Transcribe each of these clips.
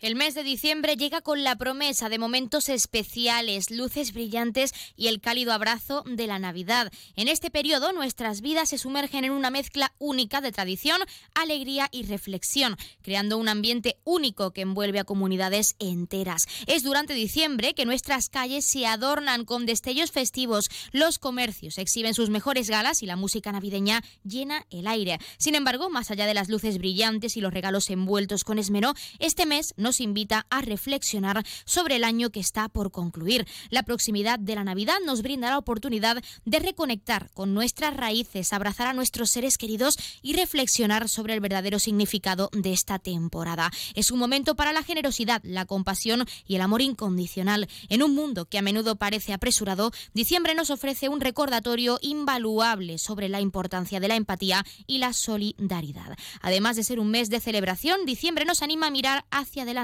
El mes de diciembre llega con la promesa de momentos especiales, luces brillantes y el cálido abrazo de la Navidad. En este periodo nuestras vidas se sumergen en una mezcla única de tradición, alegría y reflexión, creando un ambiente único que envuelve a comunidades enteras. Es durante diciembre que nuestras calles se adornan con destellos festivos, los comercios exhiben sus mejores galas y la música navideña llena el aire. Sin embargo, más allá de las luces brillantes y los regalos envueltos con esmero, este mes no nos invita a reflexionar sobre el año que está por concluir. La proximidad de la Navidad nos brinda la oportunidad de reconectar con nuestras raíces, abrazar a nuestros seres queridos y reflexionar sobre el verdadero significado de esta temporada. Es un momento para la generosidad, la compasión y el amor incondicional. En un mundo que a menudo parece apresurado, diciembre nos ofrece un recordatorio invaluable sobre la importancia de la empatía y la solidaridad. Además de ser un mes de celebración, diciembre nos anima a mirar hacia adelante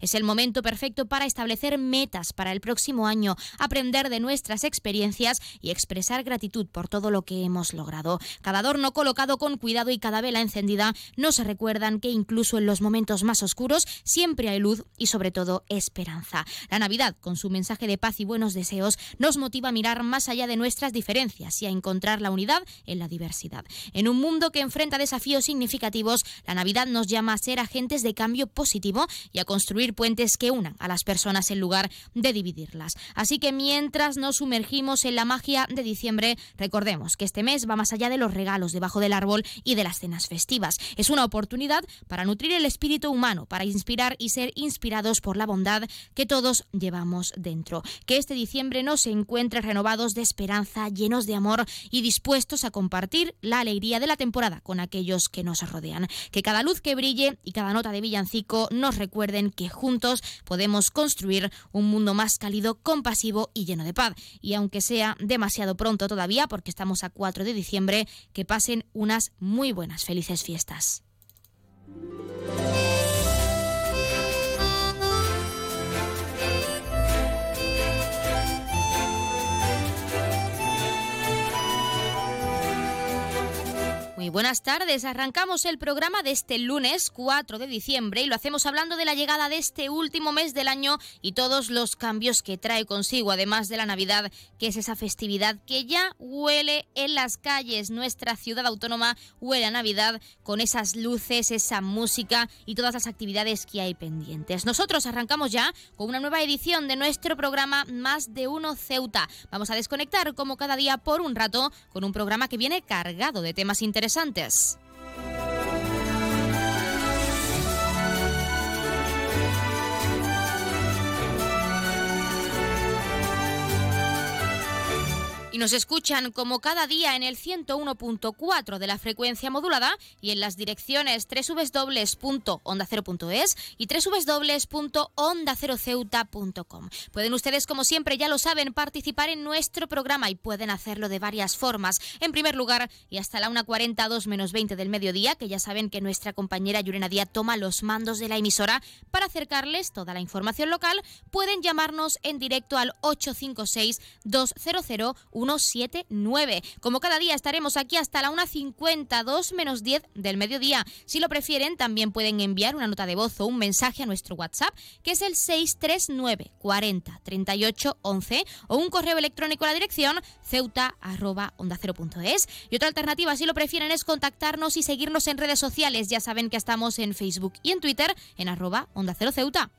es el momento perfecto para establecer metas para el próximo año, aprender de nuestras experiencias y expresar gratitud por todo lo que hemos logrado. Cada adorno colocado con cuidado y cada vela encendida nos recuerdan que incluso en los momentos más oscuros siempre hay luz y sobre todo esperanza. La Navidad, con su mensaje de paz y buenos deseos, nos motiva a mirar más allá de nuestras diferencias y a encontrar la unidad en la diversidad. En un mundo que enfrenta desafíos significativos, la Navidad nos llama a ser agentes de cambio positivo y a construir puentes que unan a las personas en lugar de dividirlas. Así que mientras nos sumergimos en la magia de diciembre, recordemos que este mes va más allá de los regalos debajo del árbol y de las cenas festivas. Es una oportunidad para nutrir el espíritu humano, para inspirar y ser inspirados por la bondad que todos llevamos dentro. Que este diciembre nos encuentre renovados de esperanza, llenos de amor y dispuestos a compartir la alegría de la temporada con aquellos que nos rodean. Que cada luz que brille y cada nota de villancico nos recuerde recuerden que juntos podemos construir un mundo más cálido, compasivo y lleno de paz. Y aunque sea demasiado pronto todavía, porque estamos a 4 de diciembre, que pasen unas muy buenas, felices fiestas. Muy buenas tardes. Arrancamos el programa de este lunes 4 de diciembre y lo hacemos hablando de la llegada de este último mes del año y todos los cambios que trae consigo, además de la Navidad, que es esa festividad que ya huele en las calles. Nuestra ciudad autónoma huele a Navidad con esas luces, esa música y todas las actividades que hay pendientes. Nosotros arrancamos ya con una nueva edición de nuestro programa Más de Uno Ceuta. Vamos a desconectar como cada día por un rato con un programa que viene cargado de temas interesantes interesantes. Y nos escuchan como cada día en el 101.4 de la frecuencia modulada y en las direcciones www.ondacero.es y www.ondaceroceuta.com. Pueden ustedes, como siempre, ya lo saben, participar en nuestro programa y pueden hacerlo de varias formas. En primer lugar, y hasta la 1.40, 2 menos 20 del mediodía, que ya saben que nuestra compañera Yurena Díaz toma los mandos de la emisora para acercarles toda la información local, pueden llamarnos en directo al 856 200 179. Como cada día estaremos aquí hasta la 1.52 menos 10 del mediodía. Si lo prefieren, también pueden enviar una nota de voz o un mensaje a nuestro WhatsApp, que es el 639 40 38 11, o un correo electrónico a la dirección ceuta onda Y otra alternativa, si lo prefieren, es contactarnos y seguirnos en redes sociales. Ya saben que estamos en Facebook y en Twitter en arroba onda cero ceuta.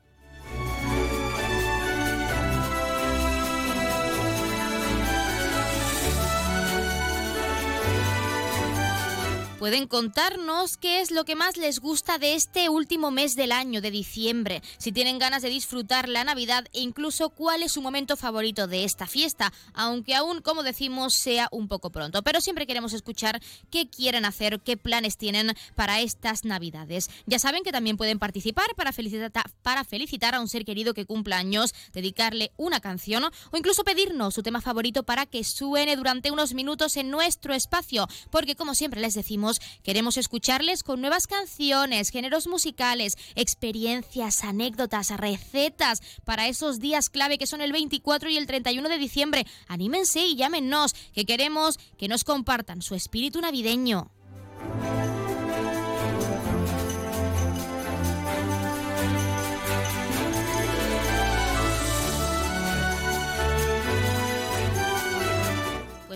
Pueden contarnos qué es lo que más les gusta de este último mes del año, de diciembre, si tienen ganas de disfrutar la Navidad e incluso cuál es su momento favorito de esta fiesta, aunque aún, como decimos, sea un poco pronto. Pero siempre queremos escuchar qué quieren hacer, qué planes tienen para estas Navidades. Ya saben que también pueden participar para felicitar, para felicitar a un ser querido que cumpla años, dedicarle una canción o incluso pedirnos su tema favorito para que suene durante unos minutos en nuestro espacio, porque como siempre les decimos, queremos escucharles con nuevas canciones, géneros musicales, experiencias, anécdotas, recetas para esos días clave que son el 24 y el 31 de diciembre. Anímense y llámenos, que queremos que nos compartan su espíritu navideño.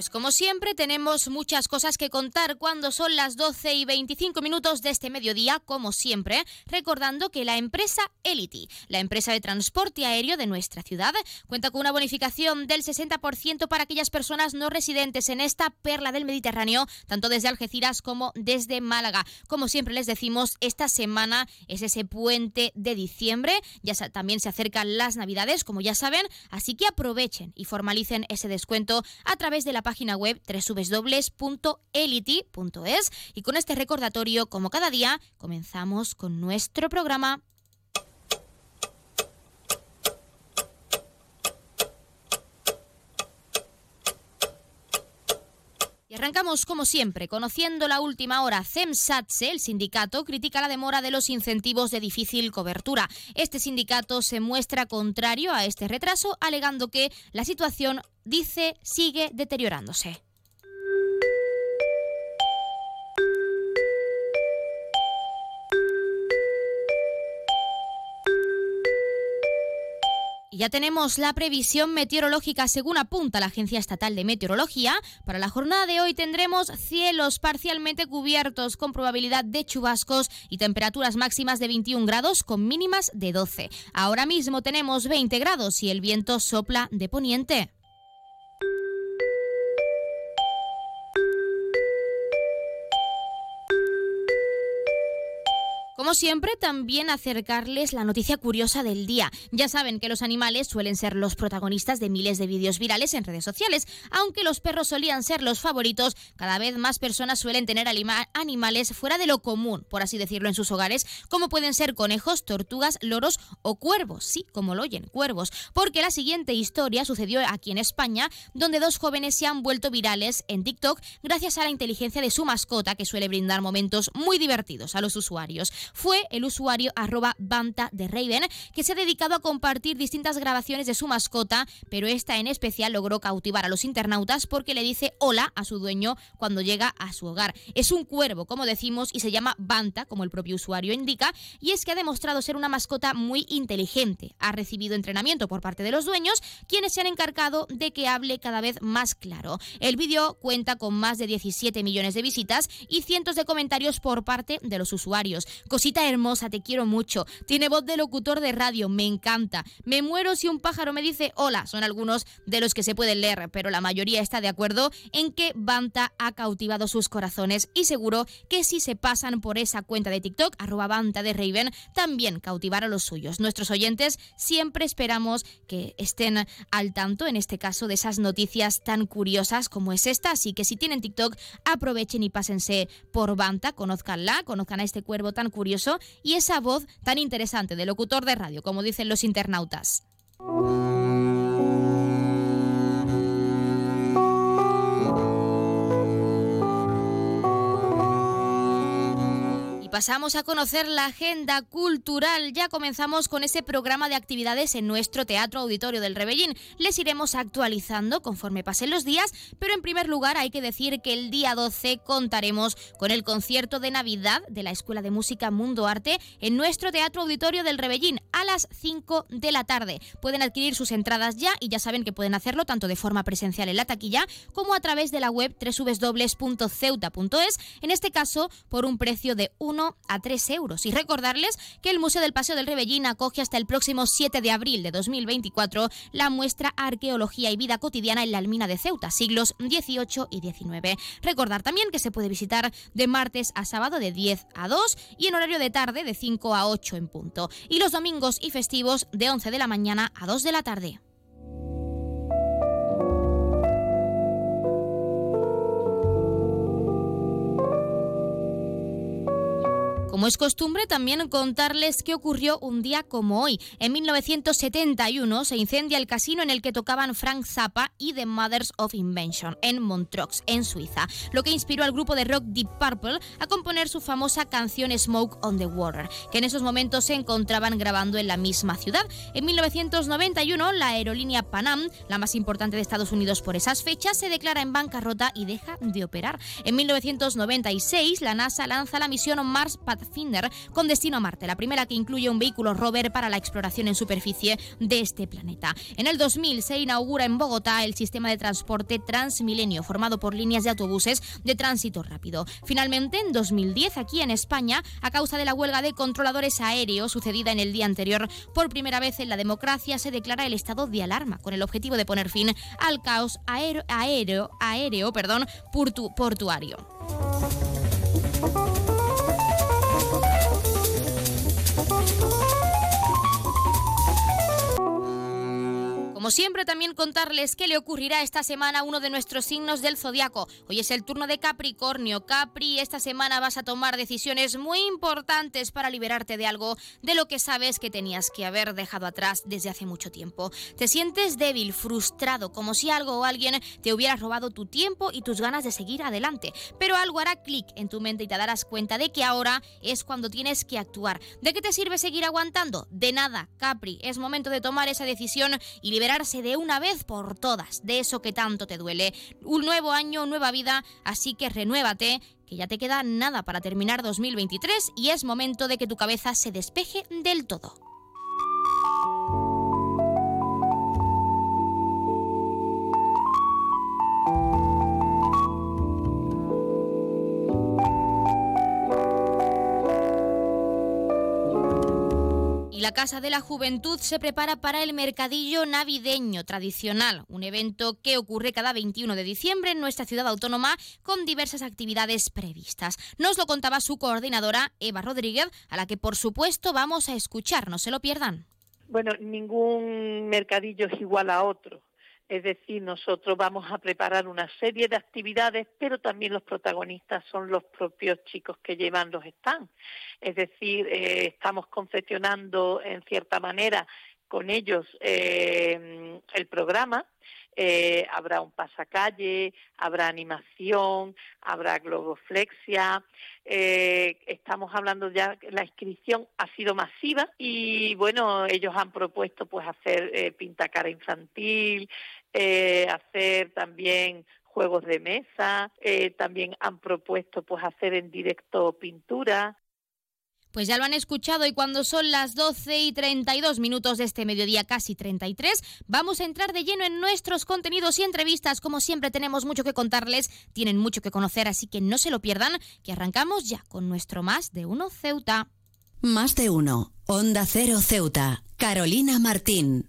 Pues como siempre tenemos muchas cosas que contar cuando son las 12 y 25 minutos de este mediodía, como siempre, recordando que la empresa Elity, la empresa de transporte aéreo de nuestra ciudad, cuenta con una bonificación del 60% para aquellas personas no residentes en esta perla del Mediterráneo, tanto desde Algeciras como desde Málaga. Como siempre les decimos, esta semana es ese puente de diciembre, ya también se acercan las Navidades, como ya saben, así que aprovechen y formalicen ese descuento a través de la página web www.elity.es y con este recordatorio, como cada día, comenzamos con nuestro programa. Arrancamos como siempre, conociendo la última hora. CEMSATSE, el sindicato, critica la demora de los incentivos de difícil cobertura. Este sindicato se muestra contrario a este retraso, alegando que la situación, dice, sigue deteriorándose. Ya tenemos la previsión meteorológica según apunta la Agencia Estatal de Meteorología. Para la jornada de hoy tendremos cielos parcialmente cubiertos con probabilidad de chubascos y temperaturas máximas de 21 grados con mínimas de 12. Ahora mismo tenemos 20 grados y el viento sopla de poniente. Como siempre, también acercarles la noticia curiosa del día. Ya saben que los animales suelen ser los protagonistas de miles de vídeos virales en redes sociales. Aunque los perros solían ser los favoritos, cada vez más personas suelen tener animales fuera de lo común, por así decirlo, en sus hogares, como pueden ser conejos, tortugas, loros o cuervos. Sí, como lo oyen, cuervos. Porque la siguiente historia sucedió aquí en España, donde dos jóvenes se han vuelto virales en TikTok gracias a la inteligencia de su mascota, que suele brindar momentos muy divertidos a los usuarios fue el usuario arroba Banta de Raven, que se ha dedicado a compartir distintas grabaciones de su mascota, pero esta en especial logró cautivar a los internautas porque le dice hola a su dueño cuando llega a su hogar. Es un cuervo, como decimos, y se llama Banta, como el propio usuario indica, y es que ha demostrado ser una mascota muy inteligente. Ha recibido entrenamiento por parte de los dueños, quienes se han encargado de que hable cada vez más claro. El vídeo cuenta con más de 17 millones de visitas y cientos de comentarios por parte de los usuarios cosita hermosa, te quiero mucho. Tiene voz de locutor de radio, me encanta. Me muero si un pájaro me dice hola. Son algunos de los que se pueden leer, pero la mayoría está de acuerdo en que Banta ha cautivado sus corazones y seguro que si se pasan por esa cuenta de TikTok, arroba Banta de Raven, también cautivará a los suyos. Nuestros oyentes siempre esperamos que estén al tanto, en este caso, de esas noticias tan curiosas como es esta. Así que si tienen TikTok, aprovechen y pásense por Banta, conozcanla, conozcan a este cuervo tan curioso y esa voz tan interesante de locutor de radio, como dicen los internautas. Pasamos a conocer la agenda cultural. Ya comenzamos con ese programa de actividades en nuestro Teatro Auditorio del Rebellín. Les iremos actualizando conforme pasen los días, pero en primer lugar hay que decir que el día 12 contaremos con el concierto de Navidad de la Escuela de Música Mundo Arte en nuestro Teatro Auditorio del Rebellín a las 5 de la tarde. Pueden adquirir sus entradas ya y ya saben que pueden hacerlo tanto de forma presencial en la taquilla como a través de la web www.ceuta.es, en este caso por un precio de 1 a 3 euros. Y recordarles que el Museo del Paseo del Rebellín acoge hasta el próximo 7 de abril de 2024 la muestra Arqueología y Vida Cotidiana en la Almina de Ceuta, siglos XVIII y XIX. Recordar también que se puede visitar de martes a sábado de 10 a 2 y en horario de tarde de 5 a 8 en punto. Y los domingos y festivos de 11 de la mañana a 2 de la tarde. Como es costumbre, también contarles qué ocurrió un día como hoy. En 1971 se incendia el casino en el que tocaban Frank Zappa y The Mothers of Invention en Montreux, en Suiza, lo que inspiró al grupo de rock Deep Purple a componer su famosa canción Smoke on the Water, que en esos momentos se encontraban grabando en la misma ciudad. En 1991, la aerolínea Panam, la más importante de Estados Unidos por esas fechas, se declara en bancarrota y deja de operar. En 1996, la NASA lanza la misión Mars Pathfinder con destino a Marte, la primera que incluye un vehículo rover para la exploración en superficie de este planeta. En el 2000 se inaugura en Bogotá el sistema de transporte Transmilenio, formado por líneas de autobuses de tránsito rápido. Finalmente, en 2010, aquí en España, a causa de la huelga de controladores aéreos sucedida en el día anterior, por primera vez en la democracia se declara el estado de alarma, con el objetivo de poner fin al caos aéreo, aéreo, aéreo perdón, portuario. Como siempre, también contarles qué le ocurrirá esta semana a uno de nuestros signos del zodiaco. Hoy es el turno de Capricornio. Capri, esta semana vas a tomar decisiones muy importantes para liberarte de algo de lo que sabes que tenías que haber dejado atrás desde hace mucho tiempo. Te sientes débil, frustrado, como si algo o alguien te hubiera robado tu tiempo y tus ganas de seguir adelante. Pero algo hará clic en tu mente y te darás cuenta de que ahora es cuando tienes que actuar. ¿De qué te sirve seguir aguantando? De nada, Capri. Es momento de tomar esa decisión y liberarte de una vez por todas de eso que tanto te duele. Un nuevo año, nueva vida, así que renuévate, que ya te queda nada para terminar 2023 y es momento de que tu cabeza se despeje del todo. La Casa de la Juventud se prepara para el Mercadillo Navideño tradicional, un evento que ocurre cada 21 de diciembre en nuestra ciudad autónoma con diversas actividades previstas. Nos lo contaba su coordinadora, Eva Rodríguez, a la que por supuesto vamos a escuchar, no se lo pierdan. Bueno, ningún mercadillo es igual a otro. Es decir, nosotros vamos a preparar una serie de actividades, pero también los protagonistas son los propios chicos que llevan los stands. Es decir, eh, estamos confeccionando en cierta manera con ellos eh, el programa. Eh, habrá un pasacalle, habrá animación, habrá globoflexia. estamos hablando ya, la inscripción ha sido masiva y bueno, ellos han propuesto pues hacer pintacara infantil, eh, hacer también juegos de mesa, eh, también han propuesto pues hacer en directo pintura. Pues ya lo han escuchado y cuando son las 12 y 32 minutos de este mediodía, casi 33, vamos a entrar de lleno en nuestros contenidos y entrevistas. Como siempre tenemos mucho que contarles, tienen mucho que conocer, así que no se lo pierdan, que arrancamos ya con nuestro Más de Uno Ceuta. Más de Uno, Onda Cero Ceuta, Carolina Martín.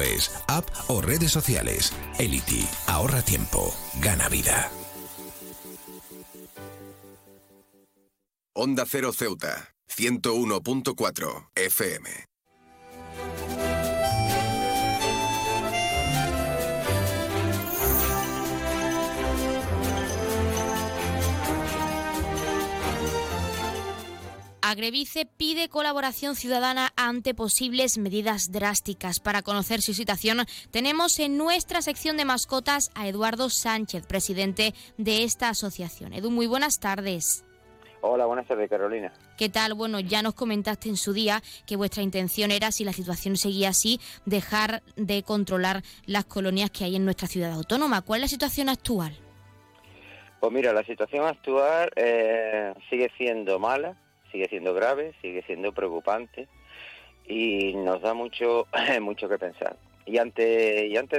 es, app o redes sociales. Elity, ahorra tiempo, gana vida. Onda Cero Ceuta, 101.4 FM. Agrevice pide colaboración ciudadana ante posibles medidas drásticas. Para conocer su situación, tenemos en nuestra sección de mascotas a Eduardo Sánchez, presidente de esta asociación. Edu, muy buenas tardes. Hola, buenas tardes, Carolina. ¿Qué tal? Bueno, ya nos comentaste en su día que vuestra intención era, si la situación seguía así, dejar de controlar las colonias que hay en nuestra ciudad autónoma. ¿Cuál es la situación actual? Pues mira, la situación actual eh, sigue siendo mala sigue siendo grave, sigue siendo preocupante y nos da mucho, mucho que pensar. Y antes, y antes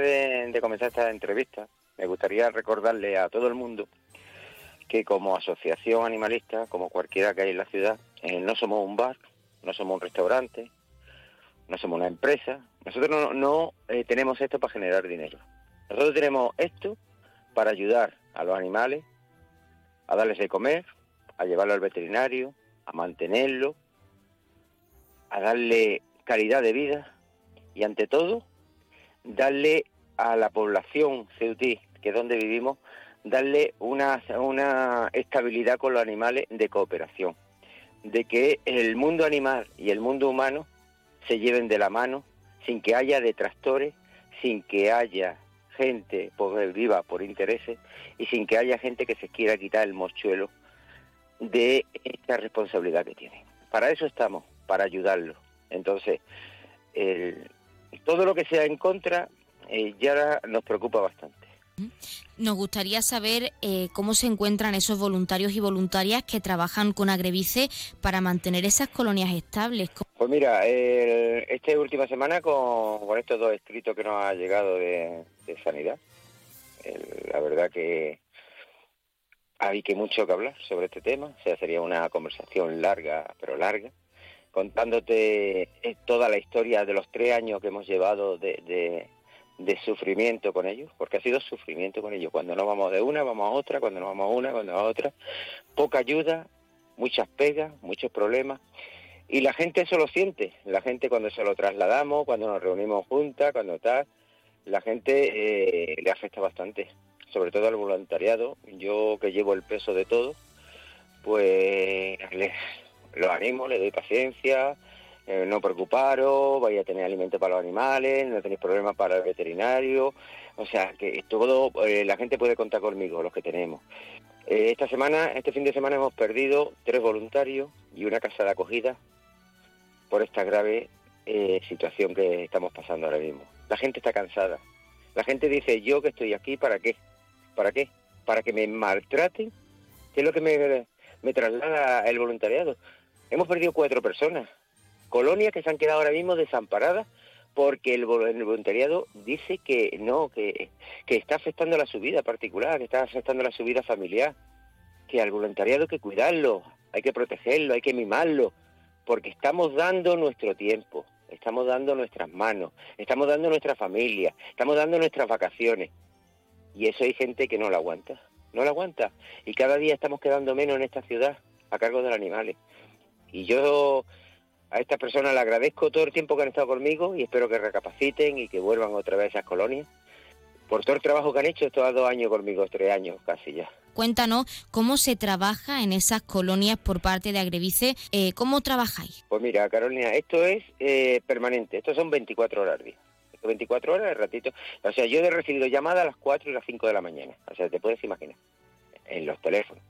de, comenzar esta entrevista, me gustaría recordarle a todo el mundo que como asociación animalista, como cualquiera que hay en la ciudad, eh, no somos un bar, no somos un restaurante, no somos una empresa. Nosotros no, eh, tenemos esto para generar dinero. Nosotros tenemos esto para ayudar a los animales, a darles de comer, a llevarlo al veterinario, a mantenerlo, a darle calidad de vida y ante todo darle a la población ceutí, que es donde vivimos, darle una, una estabilidad con los animales de cooperación, de que el mundo animal y el mundo humano se lleven de la mano sin que haya detractores, sin que haya gente viva por intereses y sin que haya gente que se quiera quitar el mochuelo de esta responsabilidad que tiene. Para eso estamos, para ayudarlo. Entonces, todo lo que sea en contra eh, ya nos preocupa bastante. Nos gustaría saber eh, cómo se encuentran esos voluntarios y voluntarias que trabajan con Agrevice para mantener esas colonias estables. Pues mira, esta última semana con, estos dos escritos que nos ha llegado de, Sanidad, la verdad que hay que mucho que hablar sobre este tema, o sea, sería una conversación larga, pero larga, contándote eh, toda la historia de los tres años que hemos llevado de, sufrimiento con ellos, porque ha sido sufrimiento con ellos. Cuando no vamos de una, vamos a otra, cuando no vamos a una, cuando a otra. Poca ayuda, muchas pegas, muchos problemas. Y la gente eso lo siente, la gente cuando se lo trasladamos, cuando nos reunimos juntas, cuando tal, la gente eh, le afecta bastante sobre todo al voluntariado, yo que llevo el peso de todo, pues les, los animo, les doy paciencia, eh, no preocuparos, vais a tener alimento para los animales, no tenéis problemas para el veterinario, o sea que todo, eh, la gente puede contar conmigo, los que tenemos. Eh, esta semana, este fin de semana hemos perdido tres voluntarios y una casa de acogida por esta grave situación que estamos pasando ahora mismo. La gente está cansada. La gente dice, yo que estoy aquí, ¿para qué? ¿Para qué? ¿Para que me maltraten? ¿Qué es lo que me, me traslada el voluntariado. Hemos perdido cuatro personas, colonias que se han quedado ahora mismo desamparadas porque el, voluntariado dice que no, que, que está afectando la su vida particular, que está afectando la su vida familiar, que al voluntariado hay que cuidarlo, hay que protegerlo, hay que mimarlo, porque estamos dando nuestro tiempo, estamos dando nuestras manos, estamos dando nuestra familia, estamos dando nuestras vacaciones. Y eso hay gente que no lo aguanta, no lo aguanta. Y cada día estamos quedando menos en esta ciudad a cargo de los animales. Y yo a estas personas le agradezco todo el tiempo que han estado conmigo y espero que recapaciten y que vuelvan otra vez a esas colonias por todo el trabajo que han hecho estos dos años conmigo, tres años casi ya. Cuéntanos cómo se trabaja en esas colonias por parte de Agrevice. Eh, ¿Cómo trabajáis? Pues mira, Carolina, esto es eh, permanente. Estos son 24 horas al día. 24 horas, el ratito. O sea, yo he recibido llamadas a las 4 y las 5 de la mañana. O sea, te puedes imaginar. En los teléfonos.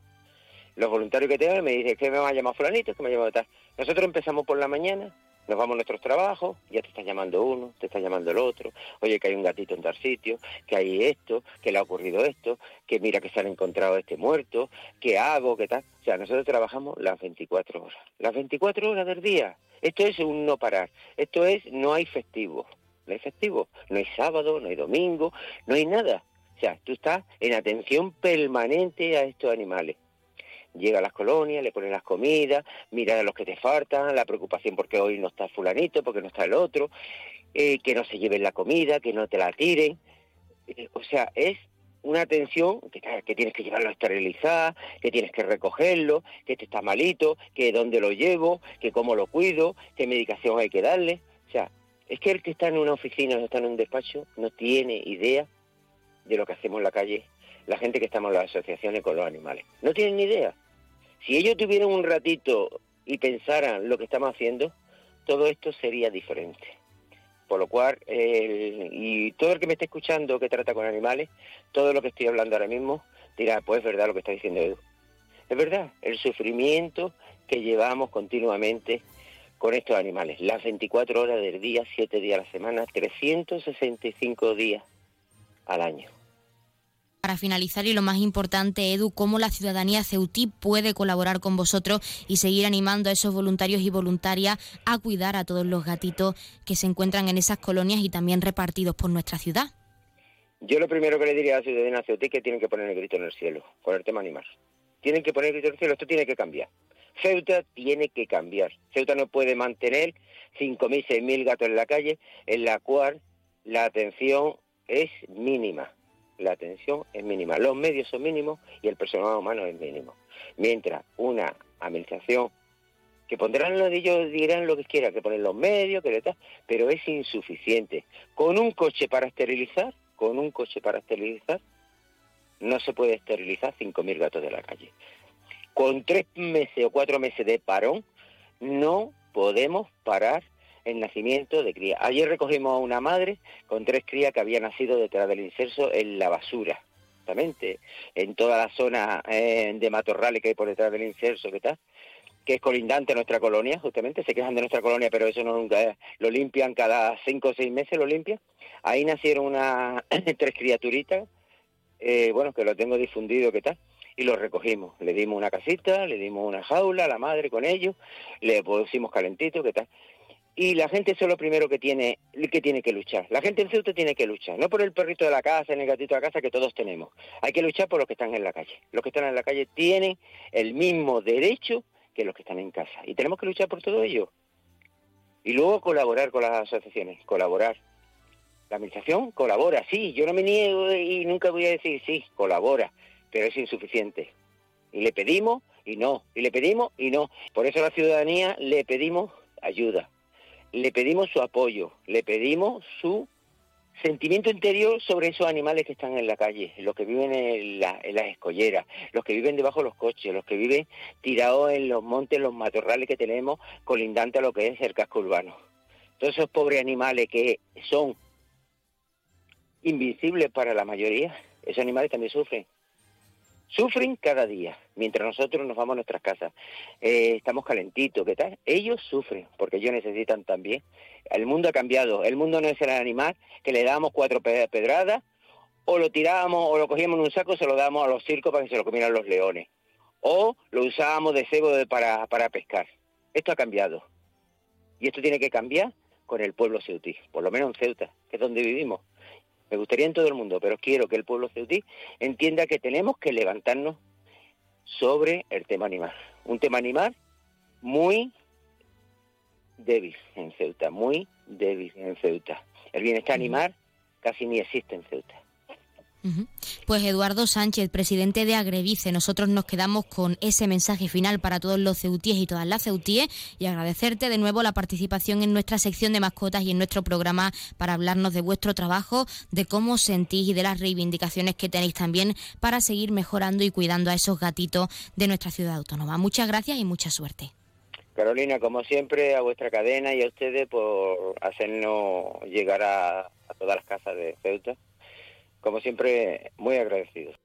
Los voluntarios que tengo me dicen que me va a llamar fulanito, que me ha llamado tal. Nosotros empezamos por la mañana, nos vamos a nuestros trabajos, ya te está llamando uno, te está llamando el otro, oye que hay un gatito en tal sitio, que hay esto, que le ha ocurrido esto, que mira que se han encontrado este muerto, qué hago, qué tal. O sea, nosotros trabajamos las 24 horas, las 24 horas del día. Esto es un no parar, esto es no hay festivo, no hay festivo, no hay sábado, no hay domingo, no hay nada. O sea, tú estás en atención permanente a estos animales llega a las colonias, le ponen las comidas, mira a los que te faltan, la preocupación porque hoy no está fulanito, porque no está el otro, eh, que no se lleven la comida, que no te la tiren. Eh, o sea, es una atención que, que, tienes que llevarlo a esterilizar, que tienes que recogerlo, que este está malito, que dónde lo llevo, que cómo lo cuido, qué medicación hay que darle. O sea, es que el que está en una oficina o está en un despacho no tiene idea de lo que hacemos en la calle, la gente que estamos en las asociaciones con los animales. No tienen ni idea. Si ellos tuvieran un ratito y pensaran lo que estamos haciendo, todo esto sería diferente. Por lo cual, y todo el que me esté escuchando que trata con animales, todo lo que estoy hablando ahora mismo, dirá, pues es verdad lo que está diciendo Edu. Es verdad, el sufrimiento que llevamos continuamente con estos animales. Las 24 horas del día, 7 días a la semana, 365 días al año. Para finalizar y lo más importante, Edu, cómo la ciudadanía ceutí puede colaborar con vosotros y seguir animando a esos voluntarios y voluntarias a cuidar a todos los gatitos que se encuentran en esas colonias y también repartidos por nuestra ciudad. Yo lo primero que le diría a la ciudadanía ceutí es que tienen que poner el grito en el cielo con el tema animal. Tienen que poner el grito en el cielo, esto tiene que cambiar. Ceuta tiene que cambiar. Ceuta no puede mantener 5.000, 6.000 gatos en la calle, en la cual la atención es mínima la atención es mínima, los medios son mínimos y el personal humano es mínimo. Mientras una administración que pondrán lo de ellos dirán lo que quieran, que ponen los medios, que tal, pero es insuficiente. Con un coche para esterilizar, con un coche para esterilizar, no se puede esterilizar 5.000 gatos de la calle. Con tres meses o cuatro meses de parón, no podemos parar el nacimiento de cría. Ayer recogimos a una madre con tres crías que habían nacido detrás del inserso en la basura, justamente, en toda la zona eh, de matorrales que hay por detrás del inserso, que tal que es colindante a nuestra colonia, justamente, se quejan de nuestra colonia, pero eso no nunca eh, lo limpian cada cinco o seis meses, lo limpian. Ahí nacieron una, tres criaturitas, eh, bueno, que lo tengo difundido, ¿qué tal? Y los recogimos. Le dimos una casita, le dimos una jaula la madre con ellos, le pusimos calentito, ¿qué tal? y la gente eso es lo primero que tiene que tiene que luchar. La gente en Ceuta tiene que luchar, no por el perrito de la casa, ni el gatito de la casa que todos tenemos. Hay que luchar por los que están en la calle. Los que están en la calle tienen el mismo derecho que los que están en casa y tenemos que luchar por todo ello. Y luego colaborar con las asociaciones, colaborar. La administración colabora, sí, yo no me niego y nunca voy a decir sí, colabora, pero es insuficiente. Y le pedimos y no, y le pedimos y no. Por eso a la ciudadanía le pedimos ayuda, le pedimos su apoyo, le pedimos su sentimiento interior sobre esos animales que están en la calle, los que viven en, las escolleras, los que viven debajo de los coches, los que viven tirados en los montes, los matorrales que tenemos colindante a lo que es el casco urbano. Todos esos pobres animales que son invisibles para la mayoría, esos animales también sufren sufren cada día, mientras nosotros nos vamos a nuestras casas. Eh, estamos calentitos, ¿qué tal? Ellos sufren, porque ellos necesitan también. El mundo ha cambiado, el mundo no es el animal que le damos cuatro pedradas, o lo tirábamos o lo cogíamos en un saco se lo damos a los circos para que se lo comieran los leones. o lo usábamos de cebo para, para pescar. Esto ha cambiado. Y esto tiene que cambiar con el pueblo ceutí, por lo menos en Ceuta, que es donde vivimos. Me gustaría en todo el mundo, pero quiero que el pueblo ceutí entienda que tenemos que levantarnos sobre el tema animal. Un tema animal muy débil en Ceuta, muy débil en Ceuta. El bienestar animal casi ni existe en Ceuta. Pues Eduardo Sánchez, presidente de Agrevice, nosotros nos quedamos con ese mensaje final para todos los ceutíes y todas las ceutíes y agradecerte de nuevo la participación en nuestra sección de mascotas y en nuestro programa para hablarnos de vuestro trabajo, de cómo sentís y de las reivindicaciones que tenéis también para seguir mejorando y cuidando a esos gatitos de nuestra ciudad autónoma. Muchas gracias y mucha suerte. Carolina, como siempre, a vuestra cadena y a ustedes por hacernos llegar a, a todas las casas de Ceuta como siempre, muy agradecidos.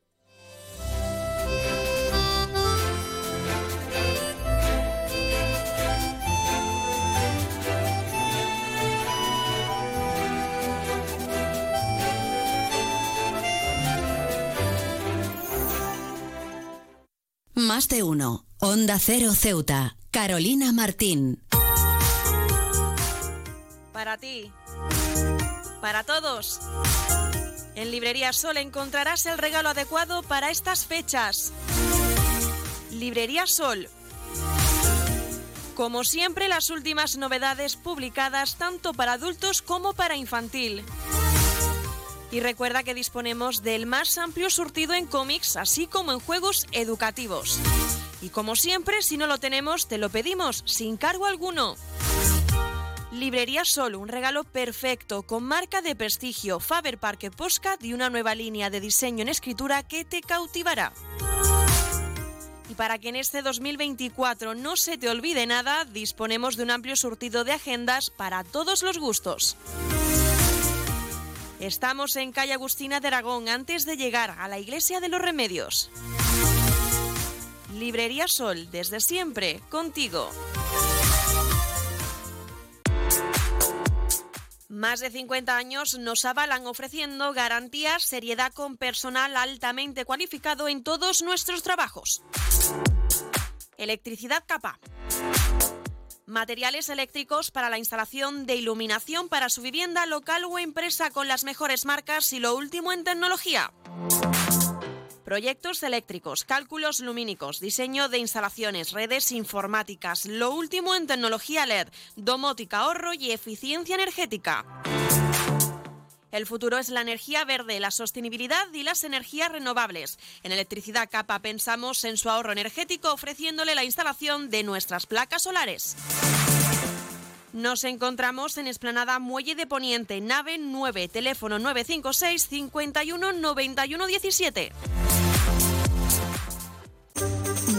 Más de uno. Onda Cero Ceuta. Carolina Martín. Para ti. Para todos. En Librería Sol encontrarás el regalo adecuado para estas fechas. Librería Sol. Como siempre, las últimas novedades publicadas tanto para adultos como para infantil. Y recuerda que disponemos del más amplio surtido en cómics, así como en juegos educativos. Y como siempre, si no lo tenemos, te lo pedimos sin cargo alguno. Librería Sol, un regalo perfecto con marca de prestigio Faber Parque Postcard y una nueva línea de diseño en escritura que te cautivará. Y para que en este 2024 no se te olvide nada, disponemos de un amplio surtido de agendas para todos los gustos. Estamos en calle Agustina de Aragón antes de llegar a la Iglesia de los Remedios. Librería Sol, desde siempre, contigo. Más de 50 años nos avalan ofreciendo garantías, seriedad con personal altamente cualificado en todos nuestros trabajos. Electricidad capa. Materiales eléctricos para la instalación de iluminación para su vivienda local o empresa con las mejores marcas y lo último en tecnología. Proyectos eléctricos, cálculos lumínicos, diseño de instalaciones, redes informáticas, lo último en tecnología LED, domótica, ahorro y eficiencia energética. El futuro es la energía verde, la sostenibilidad y las energías renovables. En Electricidad Capa pensamos en su ahorro energético ofreciéndole la instalación de nuestras placas solares. Nos encontramos en Esplanada Muelle de Poniente, nave 9, teléfono 956 51 91 17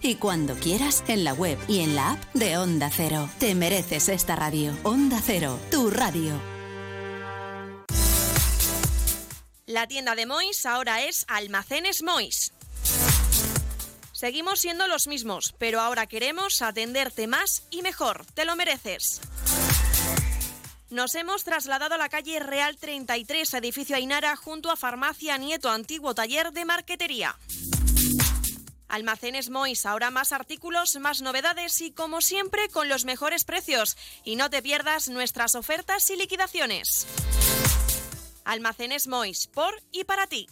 y cuando quieras en la web y en la app de Onda Cero. Te mereces esta radio. Onda Cero, tu radio. La tienda de Mois ahora es Almacenes Mois. Seguimos siendo los mismos, pero ahora queremos atenderte más y mejor. Te lo mereces. Nos hemos trasladado a la calle Real 33, edificio Ainara, junto a Farmacia Nieto, antiguo taller de marquetería. Almacenes Mois, ahora más artículos, más novedades y como siempre con los mejores precios. Y no te pierdas nuestras ofertas y liquidaciones. Almacenes Mois, por y para ti.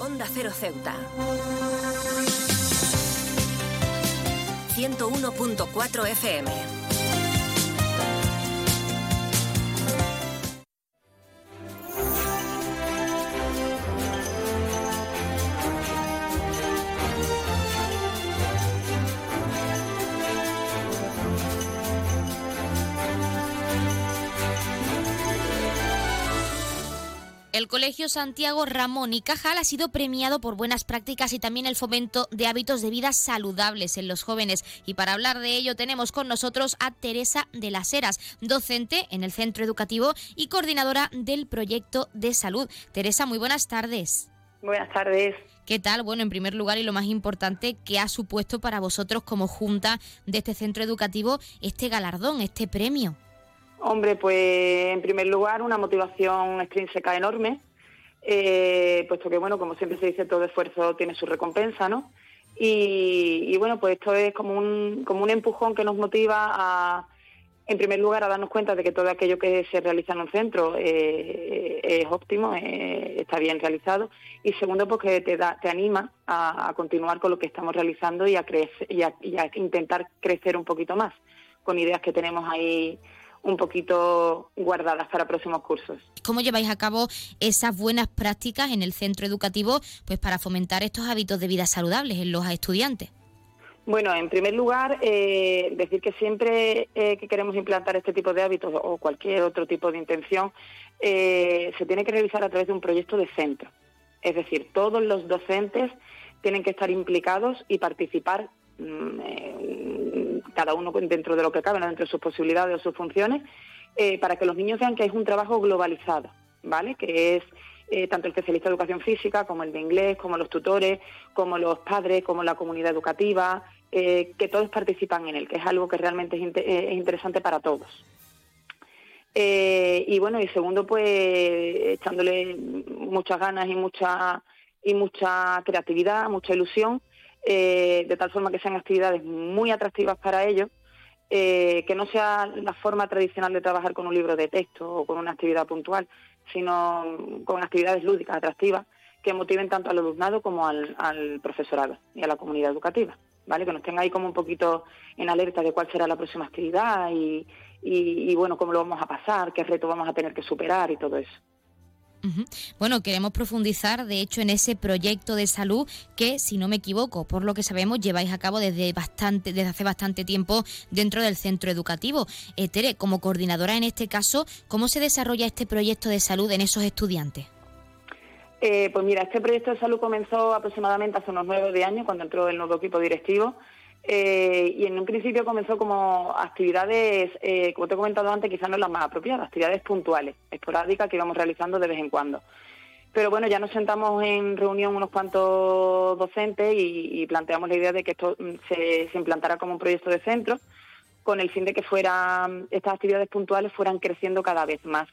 Onda Cero Ceuta. 101.4 FM. El Colegio Santiago Ramón y Cajal ha sido premiado por buenas prácticas y también el fomento de hábitos de vida saludables en los jóvenes. Y para hablar de ello tenemos con nosotros a Teresa de las Heras, docente en el centro educativo y coordinadora del proyecto de salud. Teresa, muy buenas tardes. Buenas tardes. ¿Qué tal? Bueno, en primer lugar y lo más importante, ¿qué ha supuesto para vosotros como junta de este centro educativo este galardón, este premio? Hombre, pues en primer lugar una motivación extrínseca enorme, eh, puesto que, bueno, como siempre se dice, todo esfuerzo tiene su recompensa, ¿no? Y, bueno, pues esto es como un, como un empujón que nos motiva a, en primer lugar, a darnos cuenta de que todo aquello que se realiza en un centro eh, es óptimo, eh, está bien realizado. Y segundo, porque te, da, te anima a, continuar con lo que estamos realizando y a, crecer, y a intentar crecer un poquito más con ideas que tenemos ahí un poquito guardadas para próximos cursos. ¿Cómo lleváis a cabo esas buenas prácticas en el centro educativo pues para fomentar estos hábitos de vida saludables en los estudiantes? Bueno, en primer lugar, eh, decir que siempre eh, que queremos implantar este tipo de hábitos o cualquier otro tipo de intención, eh, se tiene que realizar a través de un proyecto de centro. Es decir, todos los docentes tienen que estar implicados y participar Mm, cada uno dentro de lo que cabe, dentro de sus posibilidades o sus funciones, eh, para que los niños vean que es un trabajo globalizado, ¿vale? Que es eh, tanto el especialista de educación física como el de inglés, como los tutores, como los padres, como la comunidad educativa, eh, que todos participan en él, que es algo que realmente es, interesante para todos. y bueno, y segundo, pues echándole muchas ganas y mucha y mucha creatividad, mucha ilusión eh, de tal forma que sean actividades muy atractivas para ellos, eh, que no sea la forma tradicional de trabajar con un libro de texto o con una actividad puntual, sino con actividades lúdicas, atractivas, que motiven tanto al alumnado como al, profesorado y a la comunidad educativa. ¿Vale? Que nos tenga ahí como un poquito en alerta de cuál será la próxima actividad y, y bueno, cómo lo vamos a pasar, qué reto vamos a tener que superar y todo eso. Bueno, queremos profundizar, de hecho, en ese proyecto de salud que, si no me equivoco, por lo que sabemos, lleváis a cabo desde bastante, desde hace bastante tiempo dentro del centro educativo. Eh, Tere, como coordinadora en este caso, ¿cómo se desarrolla este proyecto de salud en esos estudiantes? Eh, pues mira, este proyecto de salud comenzó aproximadamente hace unos nueve años, cuando entró el nuevo equipo directivo. Eh, y en un principio comenzó como actividades, eh, como te he comentado antes, quizás no las más apropiadas, actividades puntuales, esporádicas que íbamos realizando de vez en cuando. Pero bueno, ya nos sentamos en reunión unos cuantos docentes y, planteamos la idea de que esto mm, se, implantara como un proyecto de centro, con el fin de que fueran estas actividades puntuales fueran creciendo cada vez más.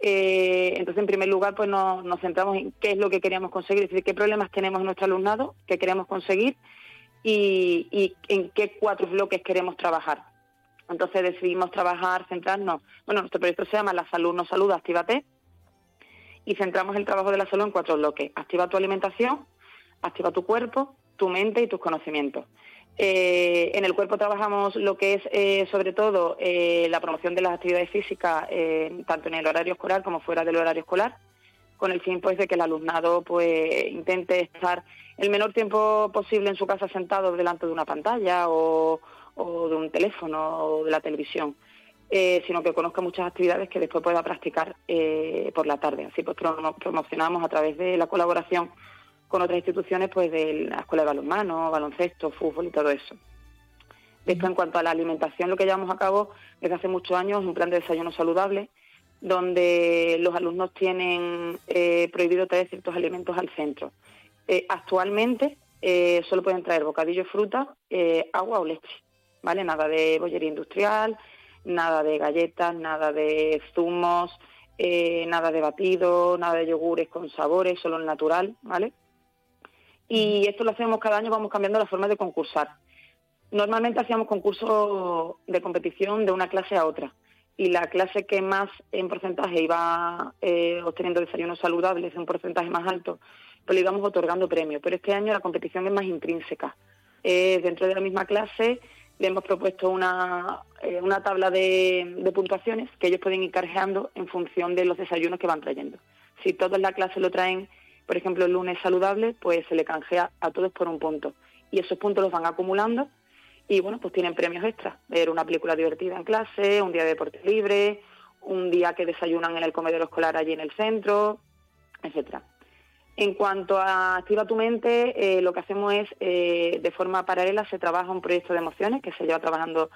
Eh, entonces, en primer lugar, pues nos, nos centramos en qué es lo que queríamos conseguir, es decir, qué problemas tenemos en nuestro alumnado, qué queremos conseguir y, en qué cuatro bloques queremos trabajar. Entonces decidimos trabajar, centrarnos, bueno, nuestro proyecto se llama La Salud no Salud, Actívate, y centramos el trabajo de la salud en cuatro bloques. Activa tu alimentación, activa tu cuerpo, tu mente y tus conocimientos. Eh, en el cuerpo trabajamos lo que es, eh, sobre todo, eh, la promoción de las actividades físicas, tanto en el horario escolar como fuera del horario escolar con el fin pues de que el alumnado pues intente estar el menor tiempo posible en su casa sentado delante de una pantalla o, de un teléfono o de la televisión. Eh, sino que conozca muchas actividades que después pueda practicar eh, por la tarde. Así pues promocionamos a través de la colaboración con otras instituciones pues de la escuela de balonmano, baloncesto, fútbol y todo eso. Esto en cuanto a la alimentación, lo que llevamos a cabo desde hace muchos años es un plan de desayuno saludable donde los alumnos tienen eh, prohibido traer ciertos alimentos al centro. Eh, actualmente eh, solo pueden traer bocadillo, fruta, agua o leche, ¿vale? Nada de bollería industrial, nada de galletas, nada de zumos, nada de batido, nada de yogures con sabores, solo el natural, ¿vale? Y esto lo hacemos cada año, vamos cambiando la forma de concursar. Normalmente hacíamos concursos de competición de una clase a otra y la clase que más en porcentaje iba eh, obteniendo desayunos saludables, un porcentaje más alto, pues le íbamos otorgando premios. Pero este año la competición es más intrínseca. Eh, dentro de la misma clase le hemos propuesto una, eh, una tabla de, puntuaciones que ellos pueden ir cargeando en función de los desayunos que van trayendo. Si todos la clase lo traen, por ejemplo, el lunes saludable, pues se le canjea a todos por un punto. Y esos puntos los van acumulando y bueno, pues tienen premios extras, ver una película divertida en clase, un día de deporte libre, un día que desayunan en el comedor escolar allí en el centro, etcétera. En cuanto a Activa tu mente, eh, lo que hacemos es, eh, de forma paralela, se trabaja un proyecto de emociones que se lleva trabajando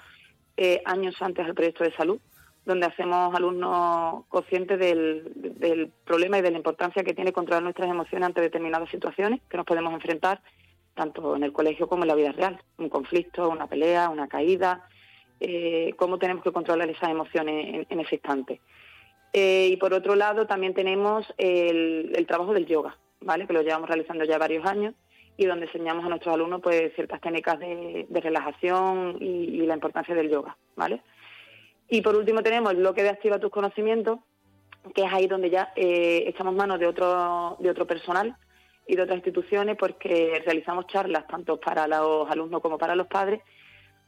eh, años antes del proyecto de salud, donde hacemos alumnos conscientes del, problema y de la importancia que tiene controlar nuestras emociones ante determinadas situaciones que nos podemos enfrentar, tanto en el colegio como en la vida real. Un conflicto, una pelea, una caída, cómo tenemos que controlar esas emociones en, ese instante. y por otro lado, también tenemos el trabajo del yoga ¿vale? que lo llevamos realizando ya varios años y donde enseñamos a nuestros alumnos pues ciertas técnicas de, relajación y, la importancia del yoga, ¿vale? Y por último tenemos el bloque de Activa tus conocimientos, que es ahí donde ya eh, echamos manos de otro, de otro personal y de otras instituciones, porque realizamos charlas tanto para los alumnos como para los padres,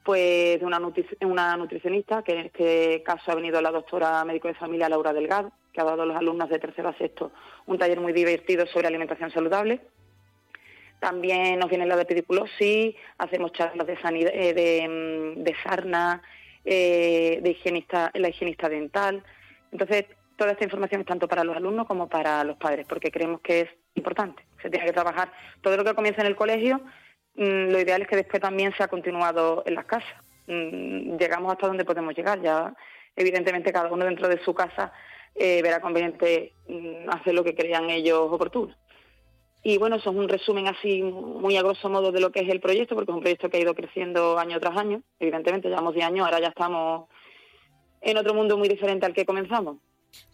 pues de una, una nutricionista, que en este caso ha venido la doctora médico de familia Laura Delgado, que ha dado a los alumnos de tercero a sexto un taller muy divertido sobre alimentación saludable. También nos viene la de pediculosis, hacemos charlas de, sanidad, eh, de, mm, de, sarna, eh, de higienista, la higienista dental. Entonces, toda esta información es tanto para los alumnos como para los padres, porque creemos que es importante. Se tiene que trabajar todo lo que comienza en el colegio. Mm, lo ideal es que después también se ha continuado en las casas. Mm, llegamos hasta donde podemos llegar. Ya, evidentemente, cada uno dentro de su casa eh, verá conveniente mm, hacer lo que crean ellos oportuno. Y bueno, eso es un resumen así muy a grosso modo de lo que es el proyecto, porque es un proyecto que ha ido creciendo año tras año. Evidentemente, llevamos 10 años, ahora ya estamos en otro mundo muy diferente al que comenzamos.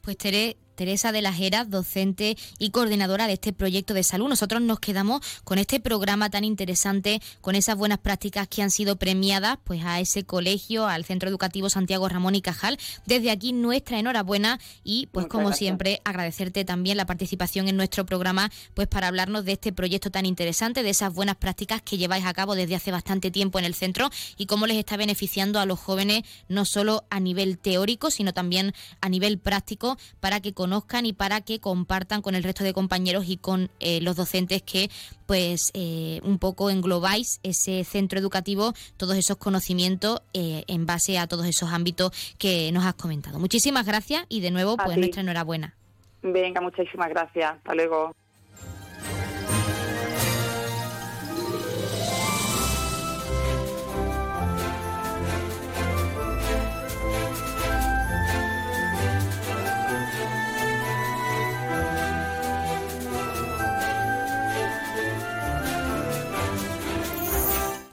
Pues Tere, Teresa de la Jera, docente y coordinadora de este proyecto de salud. Nosotros nos quedamos con este programa tan interesante, con esas buenas prácticas que han sido premiadas pues a ese colegio, al Centro Educativo Santiago Ramón y Cajal. Desde aquí nuestra enhorabuena y pues como siempre agradecerte también la participación en nuestro programa pues para hablarnos de este proyecto tan interesante, de esas buenas prácticas que lleváis a cabo desde hace bastante tiempo en el centro y cómo les está beneficiando a los jóvenes no solo a nivel teórico, sino también a nivel práctico para que conozcan y para que compartan con el resto de compañeros y con eh, los docentes que pues eh, un poco englobáis ese centro educativo, todos esos conocimientos eh, en base a todos esos ámbitos que nos has comentado. Muchísimas gracias y de nuevo pues nuestra enhorabuena. Venga, muchísimas gracias. Hasta luego.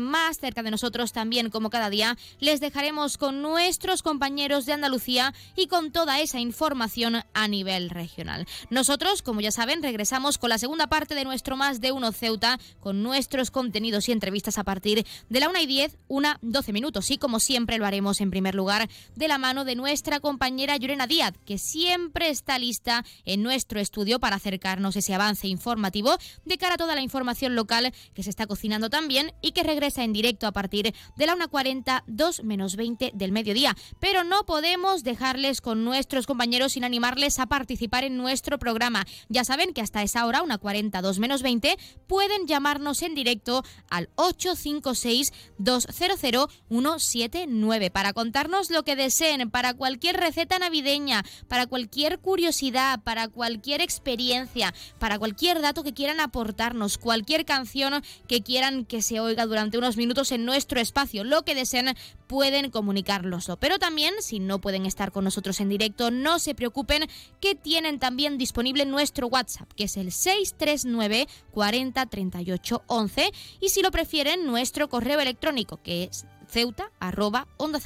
más cerca de nosotros también como cada día, les dejaremos con nuestros compañeros de Andalucía y con toda esa información a nivel regional. Nosotros, como ya saben, regresamos con la segunda parte de nuestro Más de Uno Ceuta, con nuestros contenidos y entrevistas a partir de la 1 y 10, una 12 minutos. Y como siempre lo haremos en primer lugar de la mano de nuestra compañera Llorena Díaz, que siempre está lista en nuestro estudio para acercarnos ese avance informativo de cara a toda la información local que se está cocinando también y que regresa en directo a partir de la 1.40, 2 menos 20 del mediodía. Pero no podemos dejarles con nuestros compañeros sin animarles a participar en nuestro programa. Ya saben que hasta esa hora, 1.40, 2 menos 20, pueden llamarnos en directo al 856-200-179 para contarnos lo que deseen, para cualquier receta navideña, para cualquier curiosidad, para cualquier experiencia, para cualquier dato que quieran aportarnos, cualquier canción que quieran que se oiga durante unos minutos en nuestro espacio. Lo que deseen pueden comunicárnoslo. Pero también, si no pueden estar con nosotros en directo, no se preocupen que tienen también disponible nuestro WhatsApp, que es el 639 40 38 11. Y si lo prefieren, nuestro correo electrónico, que es ceuta arroba onda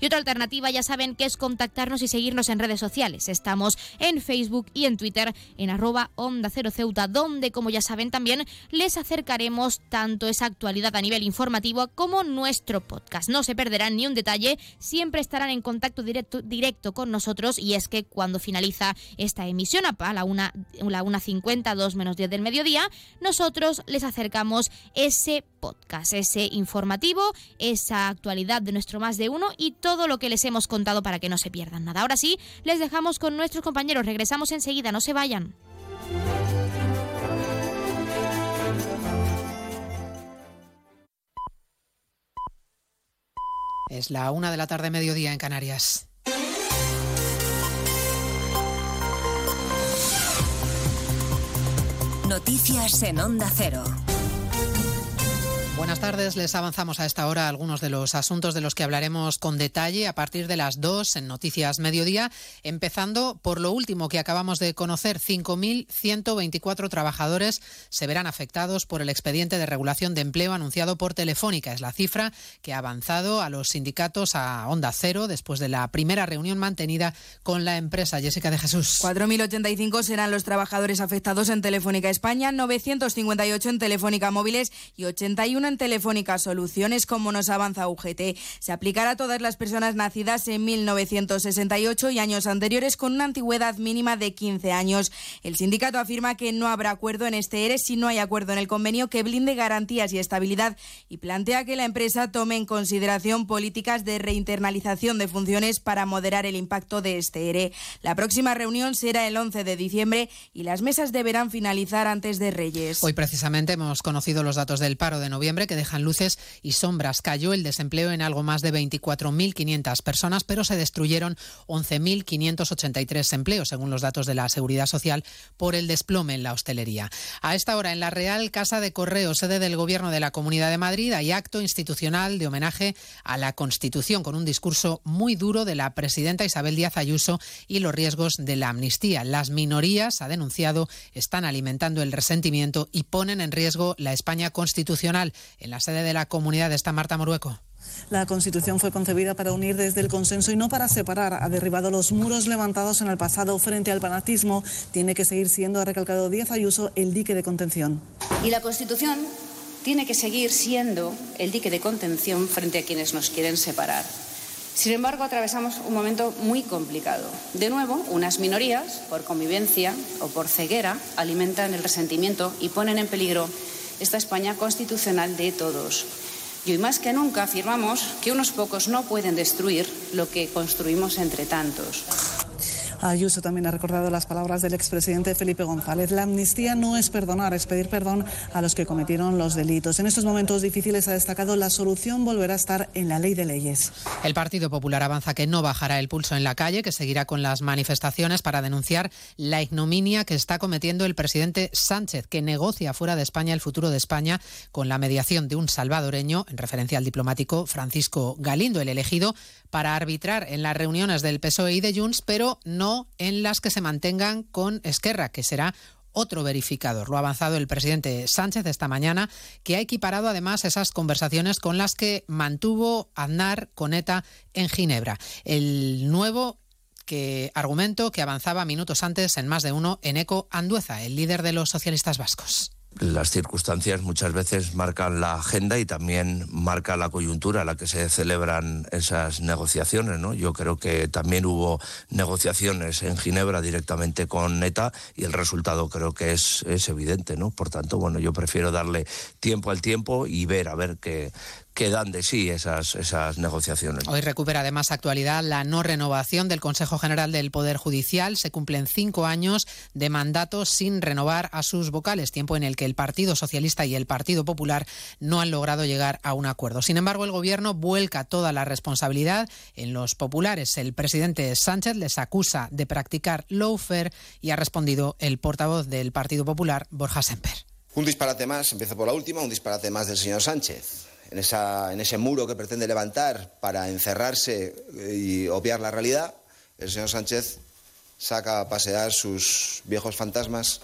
Y otra alternativa ya saben que es contactarnos y seguirnos en redes sociales. Estamos en Facebook y en Twitter en arroba onda cero ceuta, donde como ya saben también les acercaremos tanto esa actualidad a nivel informativo como nuestro podcast. No se perderán ni un detalle, siempre estarán en contacto directo, directo con nosotros y es que cuando finaliza esta emisión a la 1.50, 2 menos 10 del mediodía, nosotros les acercamos ese podcast, ese informativo, esa actualidad de nuestro más de uno y todo lo que les hemos contado para que no se pierdan nada. Ahora sí, les dejamos con nuestros compañeros. Regresamos enseguida, no se vayan. Es la una de la tarde, mediodía en Canarias. Noticias en Onda Cero. Buenas tardes, les avanzamos a esta hora algunos de los asuntos de los que hablaremos con detalle a partir de las 2 en Noticias Mediodía, empezando por lo último que acabamos de conocer. 5.124 trabajadores se verán afectados por el expediente de regulación de empleo anunciado por Telefónica. Es la cifra que ha avanzado a los sindicatos a Onda Cero después de la primera reunión mantenida con la empresa. Jessica de Jesús. 4.085 serán los trabajadores afectados en Telefónica España, 958 en Telefónica Móviles y 81 en Telefónica Soluciones, como nos avanza UGT. Se aplicará a todas las personas nacidas en 1968 y años anteriores con una antigüedad mínima de 15 años. El sindicato afirma que no habrá acuerdo en este ERE si no hay acuerdo en el convenio que blinde garantías y estabilidad y plantea que la empresa tome en consideración políticas de reinternalización de funciones para moderar el impacto de este ERE. La próxima reunión será el 11 de diciembre y las mesas deberán finalizar antes de Reyes. Hoy precisamente hemos conocido los datos del paro de noviembre que dejan luces y sombras. Cayó el desempleo en algo más de 24.500 personas, pero se destruyeron 11.583 empleos, según los datos de la Seguridad Social, por el desplome en la hostelería. A esta hora, en la Real Casa de Correo, sede del Gobierno de la Comunidad de Madrid, hay acto institucional de homenaje a la Constitución, con un discurso muy duro de la presidenta Isabel Díaz Ayuso y los riesgos de la amnistía. Las minorías, ha denunciado, están alimentando el resentimiento y ponen en riesgo la España constitucional. En la sede de la comunidad está Marta Morueco. La Constitución fue concebida para unir desde el consenso y no para separar. Ha derribado los muros levantados en el pasado frente al fanatismo. Tiene que seguir siendo, ha recalcado Díaz Ayuso, el dique de contención. Y la Constitución tiene que seguir siendo el dique de contención frente a quienes nos quieren separar. Sin embargo, atravesamos un momento muy complicado. De nuevo, unas minorías, por convivencia o por ceguera, alimentan el resentimiento y ponen en peligro esta España constitucional de todos. Y hoy más que nunca afirmamos que unos pocos no pueden destruir lo que construimos entre tantos. Ayuso también ha recordado las palabras del expresidente Felipe González. La amnistía no es perdonar, es pedir perdón a los que cometieron los delitos. En estos momentos difíciles ha destacado la solución volverá a estar en la ley de leyes. El Partido Popular avanza que no bajará el pulso en la calle, que seguirá con las manifestaciones para denunciar la ignominia que está cometiendo el presidente Sánchez, que negocia fuera de España el futuro de España con la mediación de un salvadoreño, en referencia al diplomático Francisco Galindo, el elegido para arbitrar en las reuniones del PSOE y de Junts, pero no en las que se mantengan con Esquerra, que será otro verificador. Lo ha avanzado el presidente Sánchez esta mañana, que ha equiparado además esas conversaciones con las que mantuvo Aznar con ETA en Ginebra. El nuevo argumento que avanzaba minutos antes en más de uno en Eco Andueza, el líder de los socialistas vascos las circunstancias muchas veces marcan la agenda y también marca la coyuntura a la que se celebran esas negociaciones. ¿no? Yo creo que también hubo negociaciones en Ginebra directamente con ETA y el resultado creo que es, es evidente. ¿no? Por tanto, bueno, yo prefiero darle tiempo al tiempo y ver a ver qué, que dan de sí esas, esas negociaciones. Hoy recupera además actualidad la no renovación del Consejo General del Poder Judicial. Se cumplen cinco años de mandato sin renovar a sus vocales, tiempo en el que el Partido Socialista y el Partido Popular no han logrado llegar a un acuerdo. Sin embargo, el Gobierno vuelca toda la responsabilidad en los populares. El presidente Sánchez les acusa de practicar lawfare y ha respondido el portavoz del Partido Popular, Borja Semper. Un disparate más, empiezo por la última, un disparate más del señor Sánchez en, ese muro que pretende levantar para encerrarse y obviar la realidad, el señor Sánchez saca a pasear sus viejos fantasmas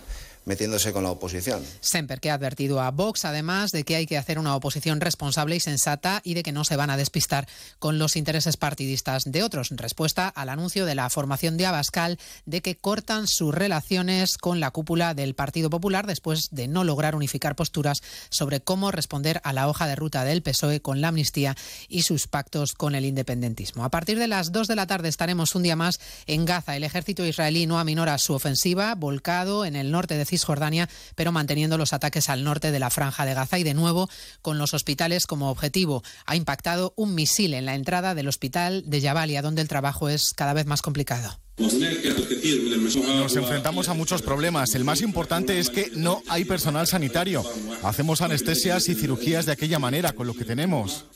metiéndose con la oposición. Semper, que ha advertido a Vox, además, de que hay que hacer una oposición responsable y sensata y de que no se van a despistar con los intereses partidistas de otros, respuesta al anuncio de la formación de Abascal de que cortan sus relaciones con la cúpula del Partido Popular después de no lograr unificar posturas sobre cómo responder a la hoja de ruta del PSOE con la amnistía y sus pactos con el independentismo. A partir de las 2 de la tarde estaremos un día más en Gaza. El ejército israelí no aminora su ofensiva, volcado en el norte de Cisjordania, pero manteniendo los ataques al norte de la franja de Gaza y de nuevo con los hospitales como objetivo. Ha impactado un misil en la entrada del hospital de Jabalia, donde el trabajo es cada vez más complicado. Nos enfrentamos a muchos problemas. El más importante es que no hay personal sanitario. Hacemos anestesias y cirugías de aquella manera con lo que tenemos.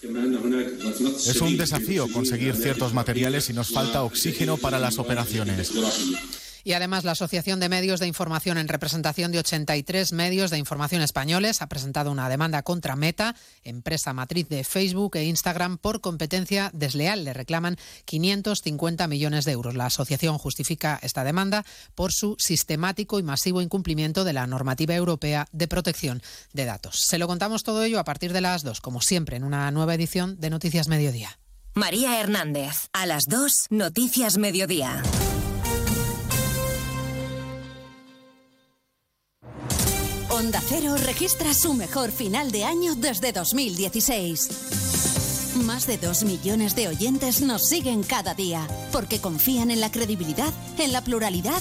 Es un desafío conseguir ciertos materiales y nos falta oxígeno para las operaciones. Y además la Asociación de Medios de Información en representación de 83 medios de información españoles ha presentado una demanda contra Meta, empresa matriz de Facebook e Instagram, por competencia desleal. Le reclaman 550 millones de euros. La asociación justifica esta demanda por su sistemático y masivo incumplimiento de la normativa europea de protección de datos. Se lo contamos todo ello a partir de las 2, como siempre, en una nueva edición de Noticias Mediodía. María Hernández, a las 2, Noticias Mediodía. Onda Cero registra su mejor final de año desde 2016. Más de dos millones de oyentes nos siguen cada día porque confían en la credibilidad, en la pluralidad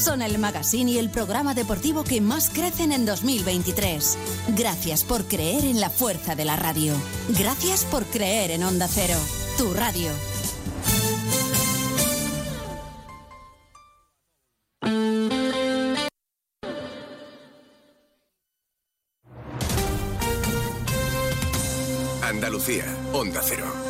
son el magazine y el programa deportivo que más crecen en 2023. Gracias por creer en la fuerza de la radio. Gracias por creer en Onda Cero, tu radio. Andalucía, Onda Cero.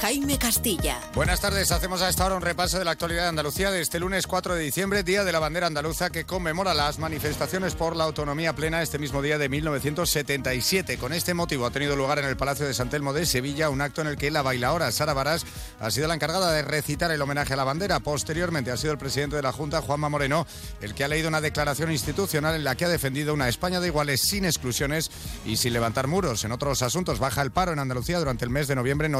Jaime Castilla. Buenas tardes, hacemos a esta hora un repaso de la actualidad de Andalucía de este lunes 4 de diciembre, Día de la Bandera Andaluza, que conmemora las manifestaciones por la autonomía plena este mismo día de 1977. Con este motivo ha tenido lugar en el Palacio de San Telmo de Sevilla un acto en el que la bailaora Sara Barás ha sido la encargada de recitar el homenaje a la bandera. Posteriormente ha sido el presidente de la Junta, Juanma Moreno, el que ha leído una declaración institucional en la que ha defendido una España de iguales sin exclusiones y sin levantar muros. En otros asuntos, baja el paro en Andalucía durante el mes de noviembre en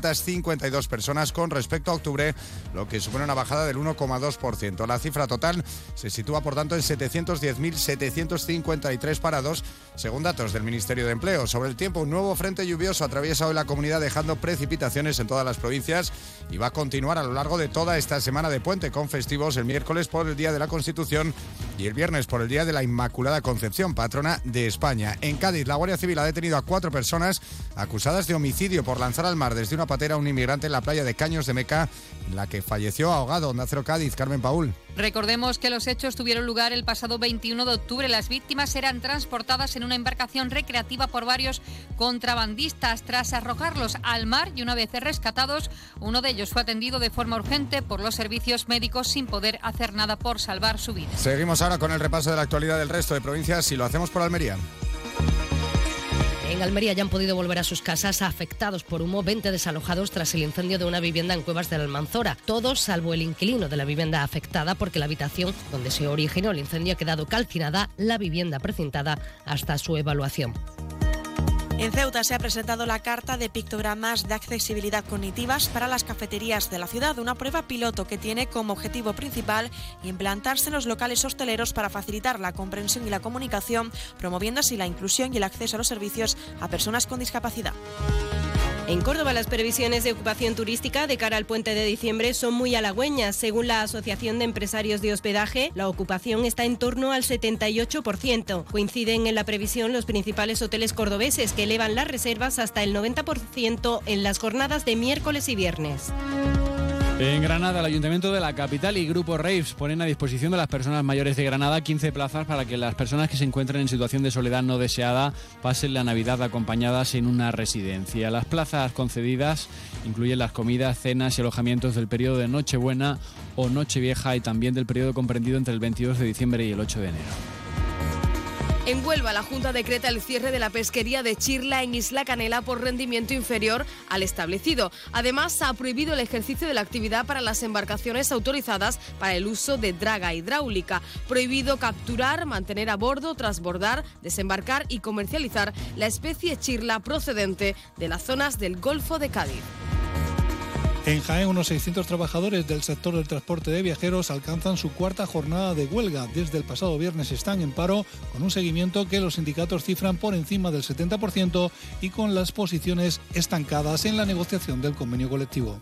8.852 personas con respecto a octubre, lo que supone una bajada del 1,2%. La cifra total se sitúa, por tanto, en 710.753 parados, según datos del Ministerio de Empleo. Sobre el tiempo, un nuevo frente lluvioso atraviesa hoy la comunidad dejando precipitaciones en todas las provincias y va a continuar a lo largo de toda esta semana de puente con festivos el miércoles por el Día de la Constitución y el viernes por el Día de la Inmaculada Concepción, patrona de España. En Cádiz, la Guardia Civil ha detenido a cuatro personas acusadas de homicidio por lanzar al mar desde de una patera a un inmigrante en la playa de Caños de Meca, en la que falleció ahogado. Cádiz, Carmen Paul. Recordemos que los hechos tuvieron lugar el pasado 21 de octubre. Las víctimas eran transportadas en una embarcación recreativa por varios contrabandistas. Tras arrojarlos al mar y una vez rescatados, uno de ellos fue atendido de forma urgente por los servicios médicos sin poder hacer nada por salvar su vida. Seguimos ahora con el repaso de la actualidad del resto de provincias y lo hacemos por Almería. En Almería ya han podido volver a sus casas afectados por humo 20 desalojados tras el incendio de una vivienda en Cuevas de la Almanzora. Todos salvo el inquilino de la vivienda afectada porque la habitación donde se originó el incendio ha quedado calcinada, la vivienda precintada hasta su evaluación. En Ceuta se ha presentado la carta de pictogramas de accesibilidad cognitivas para las cafeterías de la ciudad, una prueba piloto que tiene como objetivo principal implantarse en los locales hosteleros para facilitar la comprensión y la comunicación, promoviendo así la inclusión y el acceso a los servicios a personas con discapacidad. En Córdoba las previsiones de ocupación turística de cara al puente de diciembre son muy halagüeñas. Según la Asociación de Empresarios de Hospedaje, la ocupación está en torno al 78%. Coinciden en la previsión los principales hoteles cordobeses que elevan las reservas hasta el 90% en las jornadas de miércoles y viernes. En Granada, el Ayuntamiento de la capital y Grupo Raves ponen a disposición de las personas mayores de Granada 15 plazas para que las personas que se encuentren en situación de soledad no deseada pasen la Navidad acompañadas en una residencia. Las plazas concedidas incluyen las comidas, cenas y alojamientos del periodo de Nochebuena o Nochevieja y también del periodo comprendido entre el 22 de diciembre y el 8 de enero. En Huelva, la Junta decreta el cierre de la pesquería de Chirla en Isla Canela por rendimiento inferior al establecido. Además, ha prohibido el ejercicio de la actividad para las embarcaciones autorizadas para el uso de draga hidráulica. Prohibido capturar, mantener a bordo, transbordar, desembarcar y comercializar la especie Chirla procedente de las zonas del Golfo de Cádiz. En Jaén, unos 600 trabajadores del sector del transporte de viajeros alcanzan su cuarta jornada de huelga. Desde el pasado viernes están en paro con un seguimiento que los sindicatos cifran por encima del 70% y con las posiciones estancadas en la negociación del convenio colectivo.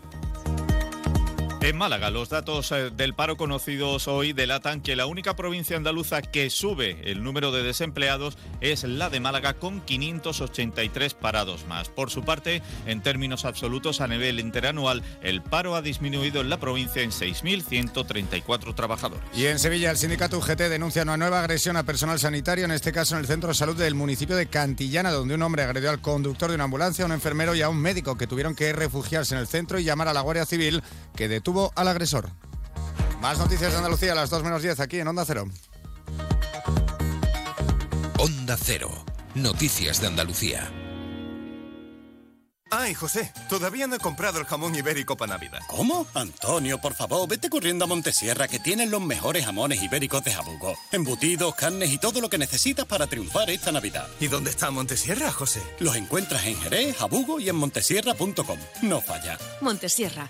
En Málaga, los datos eh, del paro conocidos hoy delatan que la única provincia andaluza que sube el número de desempleados es la de Málaga con 583 parados más. Por su parte, en términos absolutos a nivel interanual, el paro ha disminuido en la provincia en 6.134 trabajadores. Y en Sevilla, el sindicato UGT denuncia una nueva agresión a personal sanitario, en este caso en el centro de salud del municipio de Cantillana, donde un hombre agredió al conductor de una ambulancia, a un enfermero y a un médico que tuvieron que refugiarse en el centro y llamar a la Guardia Civil que detuvo al agresor. Más noticias de Andalucía a las 2 menos 10 aquí en Onda Cero. Onda Cero. Noticias de Andalucía. Ay, José, todavía no he comprado el jamón ibérico para Navidad. ¿Cómo? Antonio, por favor, vete corriendo a Montesierra que tienen los mejores jamones ibéricos de Jabugo. Embutidos, carnes y todo lo que necesitas para triunfar esta Navidad. ¿Y dónde está Montesierra, José? Los encuentras en Jerez, Jabugo y en montesierra.com. No falla. Montesierra,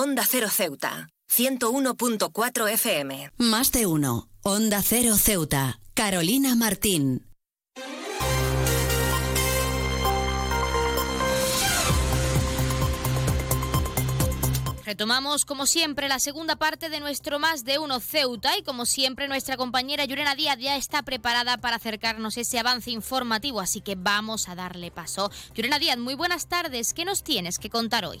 Onda Cero Ceuta, 101.4 FM. Más de uno. Onda Cero Ceuta. Carolina Martín. Retomamos, como siempre, la segunda parte de nuestro Más de Uno Ceuta y, como siempre, nuestra compañera Yurena Díaz ya está preparada para acercarnos ese avance informativo, así que vamos a darle paso. Yurena Díaz, muy buenas tardes. ¿Qué nos tienes que contar hoy?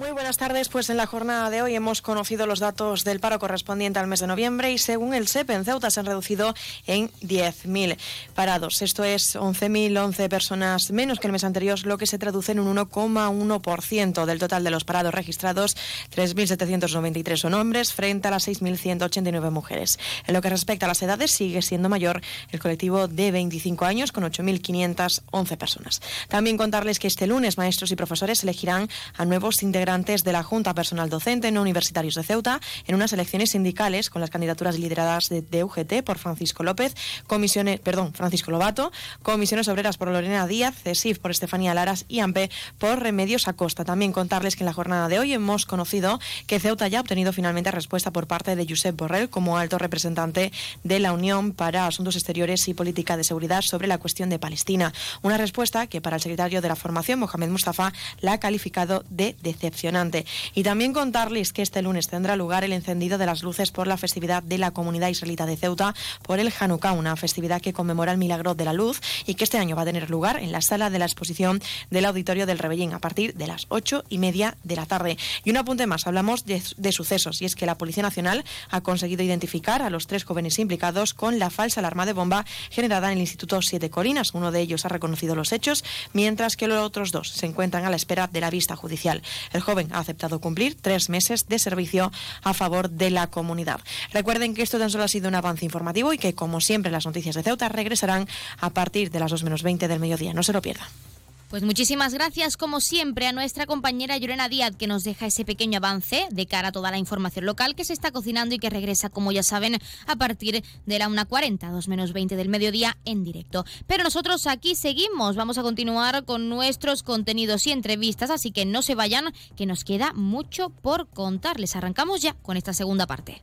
Muy buenas tardes. Pues en la jornada de hoy hemos conocido los datos del paro correspondiente al mes de noviembre y según el SEP en Ceuta se han reducido en 10.000 parados. Esto es 11.011 personas menos que el mes anterior, lo que se traduce en un 1,1% del total de los parados registrados. 3.793 son hombres frente a las 6.189 mujeres. En lo que respecta a las edades, sigue siendo mayor el colectivo de 25 años con 8.511 personas. También contarles que este lunes maestros y profesores elegirán a nuevos integrantes integrantes de la Junta Personal Docente no universitarios de Ceuta en unas elecciones sindicales con las candidaturas lideradas de, UGT por Francisco López, comisiones, perdón, Francisco Lobato, comisiones obreras por Lorena Díaz, CESIF por Estefanía Laras y AMPE por Remedios Acosta. También contarles que en la jornada de hoy hemos conocido que Ceuta ya ha obtenido finalmente respuesta por parte de Josep Borrell como alto representante de la Unión para Asuntos Exteriores y Política de Seguridad sobre la cuestión de Palestina. Una respuesta que para el secretario de la formación, Mohamed Mustafa, la ha calificado de decepcionante. Y también contarles que este lunes tendrá lugar el encendido de las luces por la festividad de la comunidad israelita de Ceuta por el Hanukkah, una festividad que conmemora el milagro de la luz y que este año va a tener lugar en la sala de la exposición del Auditorio del Rebellín a partir de las ocho y media de la tarde. Y un apunte más, hablamos de, de sucesos y es que la Policía Nacional ha conseguido identificar a los tres jóvenes implicados con la falsa alarma de bomba generada en el Instituto Siete Colinas. Uno de ellos ha reconocido los hechos, mientras que los otros dos se encuentran a la espera de la vista judicial. El joven ha aceptado cumplir tres meses de servicio a favor de la comunidad. Recuerden que esto tan solo ha sido un avance informativo y que, como siempre, las noticias de Ceuta regresarán a partir de las 2 menos 20 del mediodía. No se lo pierdan. Pues muchísimas gracias, como siempre, a nuestra compañera Llorena Díaz, que nos deja ese pequeño avance de cara a toda la información local que se está cocinando y que regresa, como ya saben, a partir de la 1.40, 2 menos 20 del mediodía en directo. Pero nosotros aquí seguimos, vamos a continuar con nuestros contenidos y entrevistas, así que no se vayan, que nos queda mucho por contarles. Arrancamos ya con esta segunda parte.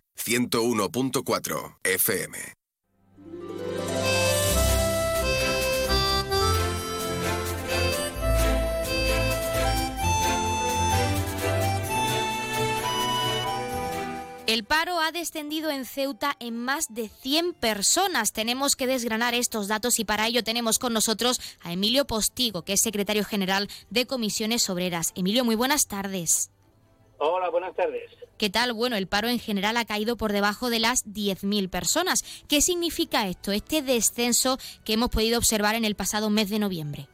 101.4 FM. El paro ha descendido en Ceuta en más de 100 personas. Tenemos que desgranar estos datos y para ello tenemos con nosotros a Emilio Postigo, que es secretario general de Comisiones Obreras. Emilio, muy buenas tardes. Hola, buenas tardes. ¿Qué tal? Bueno, el paro en general ha caído por debajo de las 10.000 personas. ¿Qué significa esto, este descenso que hemos podido observar en el pasado mes de noviembre?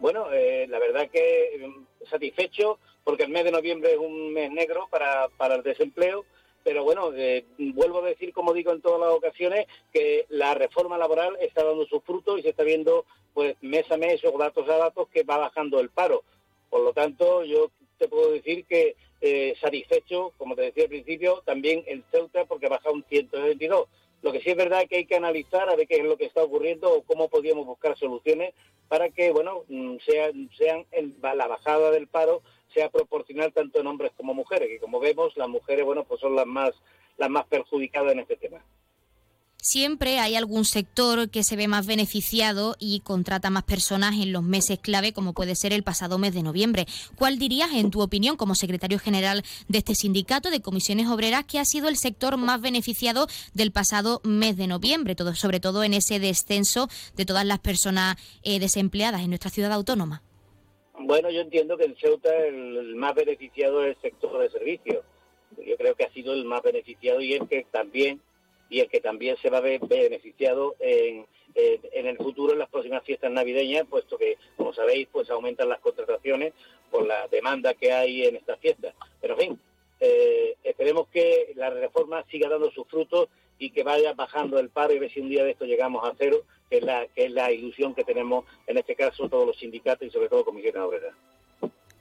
Bueno, eh, la verdad que mm, satisfecho porque el mes de noviembre es un mes negro para, para el desempleo, pero bueno, eh, vuelvo a decir, como digo en todas las ocasiones, que la reforma laboral está dando sus frutos y se está viendo pues mes a mes o datos a datos que va bajando el paro. Por lo tanto, yo te puedo decir que eh, satisfecho, como te decía al principio, también el Ceuta porque baja un 122. Lo que sí es verdad que hay que analizar a ver qué es lo que está ocurriendo o cómo podríamos buscar soluciones para que, bueno, mm, sean, sean la bajada del paro sea proporcional tanto en hombres como mujeres, que como vemos, las mujeres, bueno, pues son las más, las más perjudicadas en este tema siempre hay algún sector que se ve más beneficiado y contrata más personas en los meses clave, como puede ser el pasado mes de noviembre. ¿Cuál dirías, en tu opinión, como secretario general de este sindicato de comisiones obreras, que ha sido el sector más beneficiado del pasado mes de noviembre, todo, sobre todo en ese descenso de todas las personas eh, desempleadas en nuestra ciudad autónoma? Bueno, yo entiendo que en Ceuta el más beneficiado es el sector de servicios. Yo creo que ha sido el más beneficiado y es que también y el que también se va a ver beneficiado en, en el futuro en las próximas fiestas navideñas, puesto que, como sabéis, pues aumentan las contrataciones por la demanda que hay en estas fiestas. Pero, en fin, eh, esperemos que la reforma siga dando sus frutos y que vaya bajando el paro y ver si un día de esto llegamos a cero, que es la, que es la ilusión que tenemos en este caso todos los sindicatos y sobre todo comisiones obreras.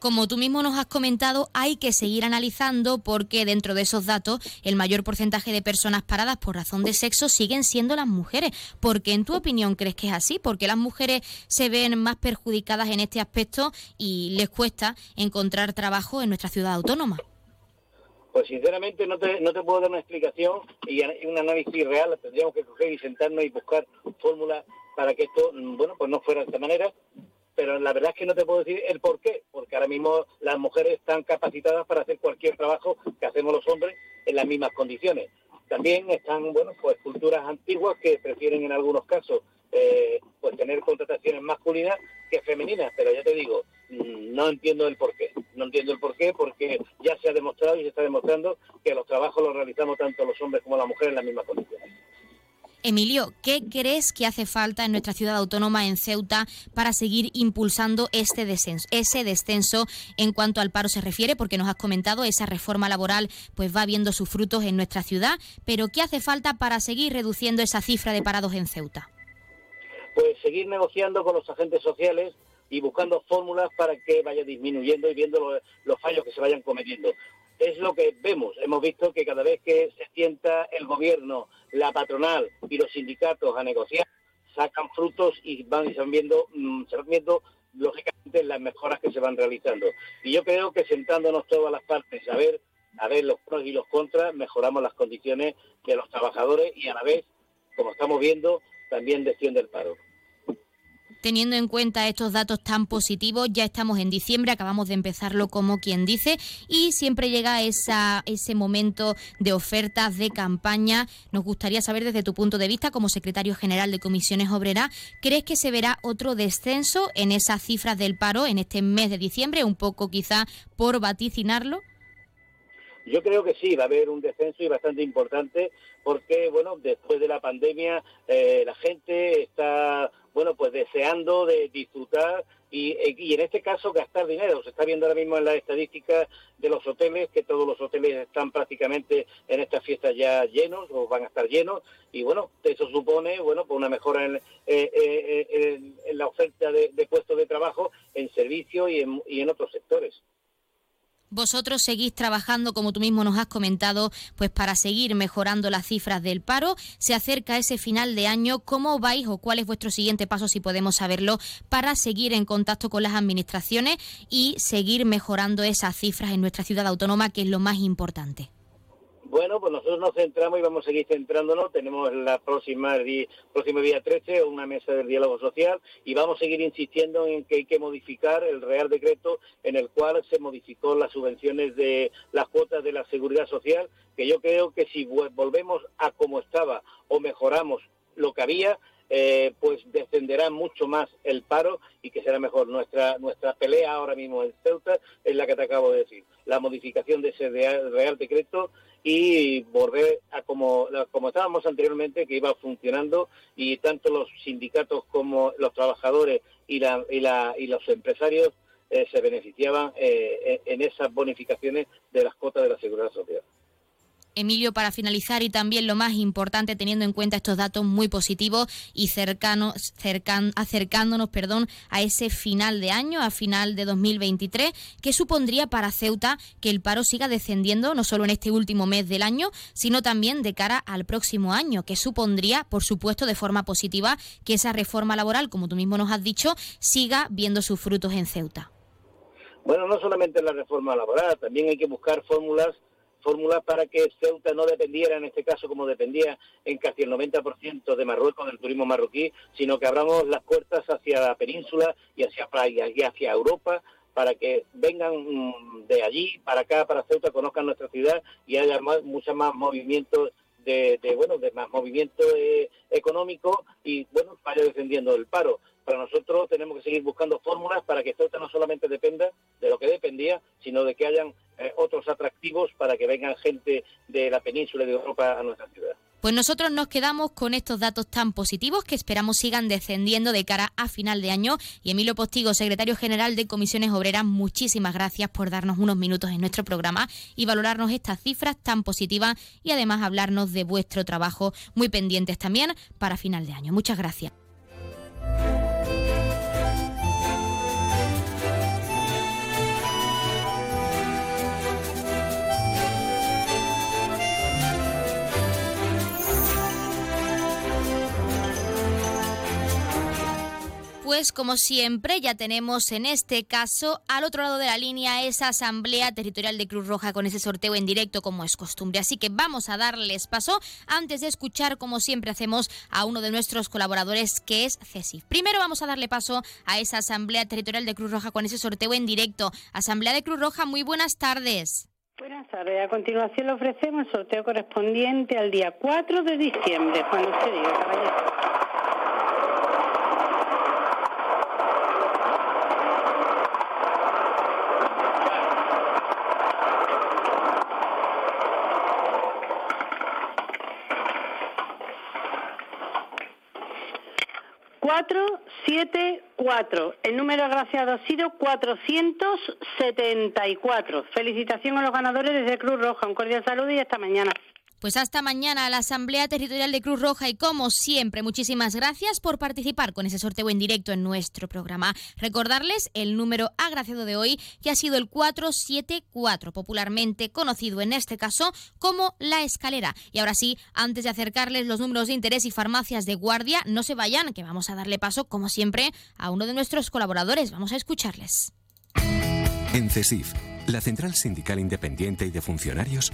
Como tú mismo nos has comentado, hay que seguir analizando porque dentro de esos datos el mayor porcentaje de personas paradas por razón de sexo siguen siendo las mujeres. ¿Por qué en tu opinión crees que es así? Porque las mujeres se ven más perjudicadas en este aspecto y les cuesta encontrar trabajo en nuestra ciudad autónoma. Pues sinceramente no te, no te puedo dar una explicación y un análisis real. Tendríamos que coger y sentarnos y buscar fórmulas para que esto, mm, bueno, pues no fuera de esta manera. Pero la verdad es que no te puedo decir el por qué, porque ahora mismo las mujeres están capacitadas para hacer cualquier trabajo que hacemos los hombres en las mismas condiciones. También están, bueno, pues culturas antiguas que prefieren en algunos casos eh, pues tener contrataciones masculinas que femeninas, pero ya te digo, mm, no entiendo el por qué. No entiendo el por qué, porque ya se ha demostrado y se está demostrando que los trabajos los realizamos tanto los hombres como las mujeres en las mismas condiciones. Emilio, ¿qué crees que hace falta en nuestra ciudad autónoma, en Ceuta, para seguir impulsando este descenso, ese descenso en cuanto al paro se refiere? Porque nos has comentado, esa reforma laboral pues va viendo sus frutos en nuestra ciudad, pero ¿qué hace falta para seguir reduciendo esa cifra de parados en Ceuta? Pues seguir negociando con los agentes sociales y buscando fórmulas para que vaya disminuyendo y viendo los, fallos que se vayan cometiendo. Es lo que vemos. Hemos visto que cada vez que se sienta el gobierno, la patronal y los sindicatos a negociar, sacan frutos y van, y se van viendo, mm, viendo lógicamente las mejoras que se van realizando. Y yo creo que sentándonos todas las partes a ver, a ver los pros y los contras, mejoramos las condiciones de los trabajadores y a la vez, como estamos viendo, también desciende el paro. Teniendo en cuenta estos datos tan positivos, ya estamos en diciembre, acabamos de empezarlo como quien dice, y siempre llega ese momento de ofertas de campaña. Nos gustaría saber desde tu punto de vista, como secretario general de Comisiones Obreras, ¿crees que se verá otro descenso en esas cifras del paro en este mes de diciembre? Un poco quizá por vaticinarlo. Yo creo que sí, va a haber un descenso y bastante importante porque, bueno, después de la pandemia eh, la gente está, bueno, pues deseando de disfrutar y, y, en este caso gastar dinero. Se está viendo ahora mismo en las estadísticas de los hoteles que todos los hoteles están prácticamente en estas fiestas ya llenos o van a estar llenos y bueno, eso supone, bueno, pues una mejora en, eh, eh, la oferta de, puestos de trabajo en servicio y en otros sectores. Vosotros seguís trabajando, como tú mismo nos has comentado, pues para seguir mejorando las cifras del paro. Se acerca ese final de año. ¿Cómo vais o cuál es vuestro siguiente paso, si podemos saberlo, para seguir en contacto con las administraciones y seguir mejorando esas cifras en nuestra ciudad autónoma, que es lo más importante? Bueno, pues nosotros nos centramos y vamos a seguir centrándonos. Tenemos la próxima, el próximo día 13 una mesa del diálogo social y vamos a seguir insistiendo en que hay que modificar el Real Decreto en el cual se modificó las subvenciones de las cuotas de la seguridad social, que yo creo que si volvemos a como estaba o mejoramos lo que había, eh, pues descenderá mucho más el paro y que será mejor. Nuestra, nuestra pelea ahora mismo en Ceuta es la que te acabo de decir. La modificación de ese Real Decreto y volver a como, como estábamos anteriormente, que iba funcionando y tanto los sindicatos como los trabajadores y, la, y, la, y los empresarios eh, se beneficiaban eh, en esas bonificaciones de las cuotas de la seguridad social. Emilio, para finalizar y también lo más importante, teniendo en cuenta estos datos muy positivos y cercanos, cercan, acercándonos perdón, a ese final de año, a final de 2023, ¿qué supondría para Ceuta que el paro siga descendiendo no solo en este último mes del año, sino también de cara al próximo año? ¿Qué supondría, por supuesto, de forma positiva que esa reforma laboral, como tú mismo nos has dicho, siga viendo sus frutos en Ceuta? Bueno, no solamente la reforma laboral, también hay que buscar fórmulas fórmulas para que Ceuta no dependiera, en este caso como dependía en casi el 90% de Marruecos, del turismo marroquí, sino que abramos las puertas hacia la península y hacia Playa y hacia Europa para que vengan mm, de allí para acá, para Ceuta, conozcan nuestra ciudad y haya más, mucho más movimiento de, bueno, de más movimiento eh, económico y bueno, vaya defendiendo el paro. Para nosotros tenemos que seguir buscando fórmulas para que Ceuta no solamente dependa de lo que dependía, sino de que hayan eh, otros atractivos para que vengan gente de la península de Europa a nuestra ciudad. Pues nosotros nos quedamos con estos datos tan positivos que esperamos sigan descendiendo de cara a final de año. Y Emilio Postigo, secretario general de Comisiones Obreras, muchísimas gracias por darnos unos minutos en nuestro programa y valorarnos estas cifras tan positivas y además hablarnos de vuestro trabajo muy pendientes también para final de año. Muchas gracias. Pues como siempre ya tenemos en este caso al otro lado de la línea esa asamblea territorial de Cruz Roja con ese sorteo en directo como es costumbre. Así que vamos a darles paso antes de escuchar como siempre hacemos a uno de nuestros colaboradores que es CESIF. Primero vamos a darle paso a esa asamblea territorial de Cruz Roja con ese sorteo en directo. Asamblea de Cruz Roja, muy buenas tardes. Buenas tardes. A continuación le ofrecemos el sorteo correspondiente al día 4 de diciembre, cuando usted diga, caballero. Cuatro. El número agraciado ha sido 474. Felicitación a los ganadores desde Cruz Roja. Un cordial saludo y hasta mañana. Pues hasta mañana a la Asamblea Territorial de Cruz Roja y como siempre, muchísimas gracias por participar con ese sorteo en directo en nuestro programa. Recordarles el número agraciado de hoy que ha sido el 474, popularmente conocido en este caso como la escalera. Y ahora sí, antes de acercarles los números de interés y farmacias de guardia, no se vayan, que vamos a darle paso, como siempre, a uno de nuestros colaboradores. Vamos a escucharles. En CESIF, la Central Sindical Independiente y de Funcionarios,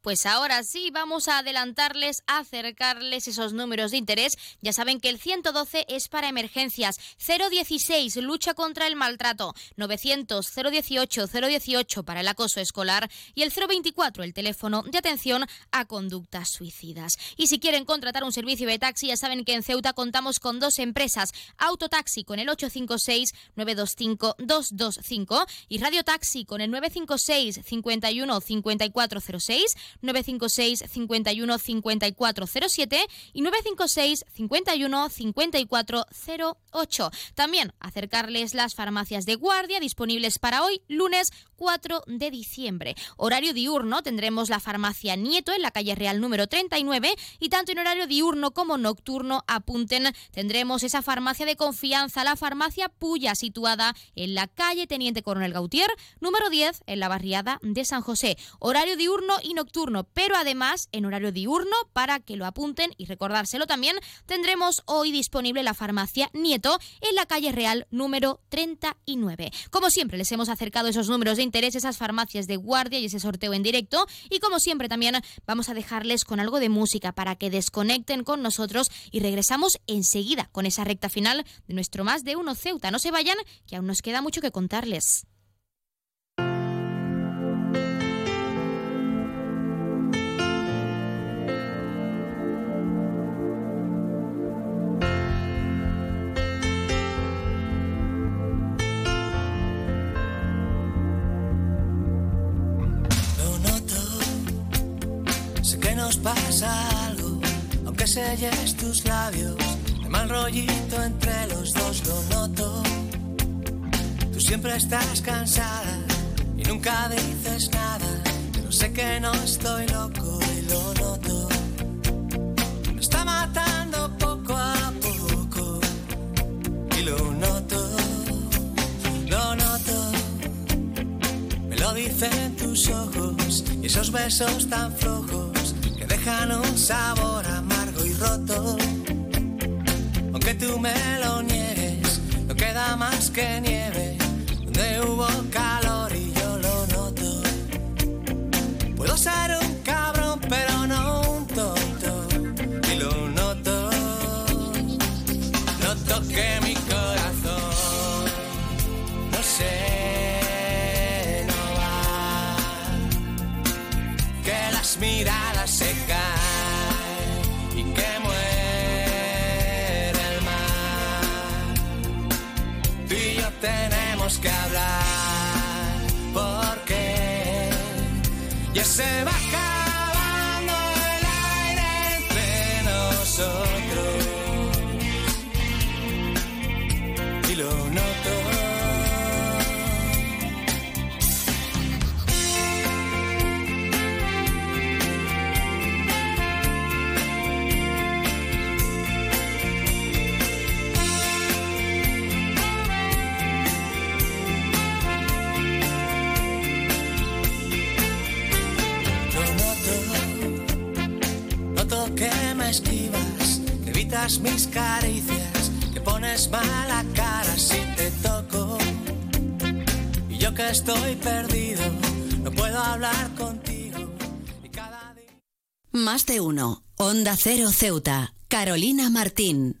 Pues ahora sí, vamos a adelantarles, acercarles esos números de interés. Ya saben que el 112 es para emergencias, 016 lucha contra el maltrato, 900 018 018 para el acoso escolar. Y el 024 el teléfono de atención a conductas suicidas. Y si quieren contratar un servicio de taxi, ya saben que en Ceuta contamos con dos empresas, Autotaxi con el 856 925 225 y Radio Taxi con el 956 51 5406 956 51 5407 y 956 51 5408. También acercarles las farmacias de guardia disponibles para hoy, lunes 4 de diciembre. Horario diurno tendremos la farmacia Nieto en la calle Real número 39 y tanto en horario diurno como nocturno apunten tendremos esa farmacia de confianza, la farmacia Puya situada en la calle Teniente Coronel Gautier número 10 en la barriada de San José. Horario diurno y nocturno, pero además en horario diurno para que lo apunten y recordárselo también tendremos hoy disponible la farmacia Nieto en la calle Real número 39. Como siempre les hemos acercado esos números de interés esas farmacias de guardia y ese sorteo en directo. Y como siempre también vamos a dejarles con algo de música para que desconecten con nosotros y regresamos enseguida con esa recta final de nuestro más de uno Ceuta. No se vayan, que aún nos queda mucho que contarles. Nos pasa algo, aunque selles tus labios, de mal rollito entre los dos lo noto. Tú siempre estás cansada y nunca dices nada, pero sé que no estoy loco y lo noto. Me está matando poco a poco y lo noto, lo noto. Me lo dicen tus ojos y esos besos tan flojos sabor amargo y roto. Aunque tú me lo niegues, no queda más que nieve, donde hubo calor y yo lo noto. Puedo ser un que hablar porque ya se va acabando el aire entre nosotros. Mis caricias, que pones mala cara si te toco. Y yo que estoy perdido, no puedo hablar contigo. Más de uno. Onda Cero Ceuta. Carolina Martín.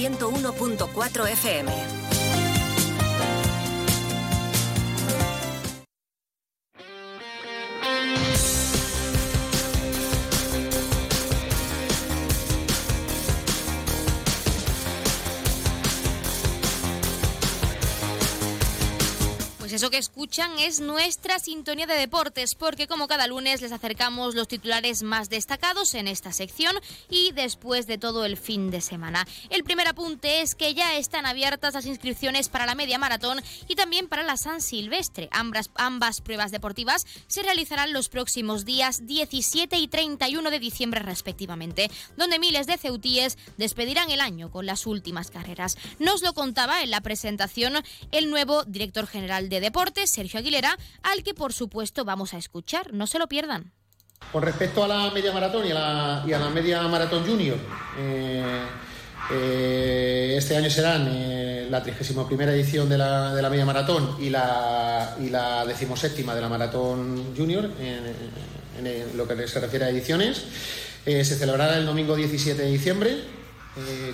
101.4 FM. Pues eso que escuchan es nuestra sintonía de deportes, porque como cada lunes les acercamos los titulares más destacados en esta sección y después de todo el fin de semana. El primer apunte es que ya están abiertas las inscripciones para la media maratón y también para la San Silvestre. Ambas, ambas pruebas deportivas se realizarán los próximos días 17 y 31 de diciembre respectivamente, donde miles de ceutíes despedirán el año con las últimas carreras. Nos lo contaba en la presentación el nuevo director general de Deportes, Sergio Aguilera, al que por supuesto vamos a escuchar. No se lo pierdan. Con respecto a la media maratón y a la, media maratón junior, eh, eh, este año serán eh, la 31 edición de la, media maratón y la, y la decimoséptima de la maratón junior en, lo que se refiere a ediciones. se celebrará el domingo 17 de diciembre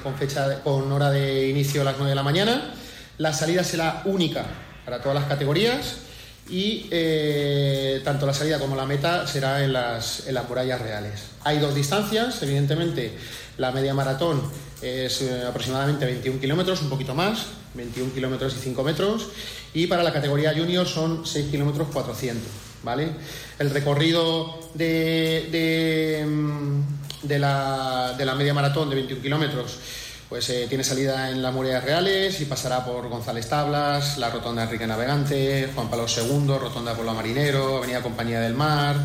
con, fecha con hora de inicio a las 9 de la mañana. La salida será única para todas las categorías y eh, tanto la salida como la meta será en las, en las murallas reales. Hay dos distancias, evidentemente la media maratón es eh, aproximadamente 21 kilómetros, un poquito más, 21 kilómetros y 5 metros, y para la categoría junior son 6 kilómetros 400, ¿vale? El recorrido de, de, mm, de la, de la media maratón de 21 kilómetros pues eh, tiene salida en las murallas reales y pasará por González Tablas, la Rotonda Enrique Navegante, Juan Pablo II, Rotonda Pueblo Marinero, Avenida Compañía del Mar,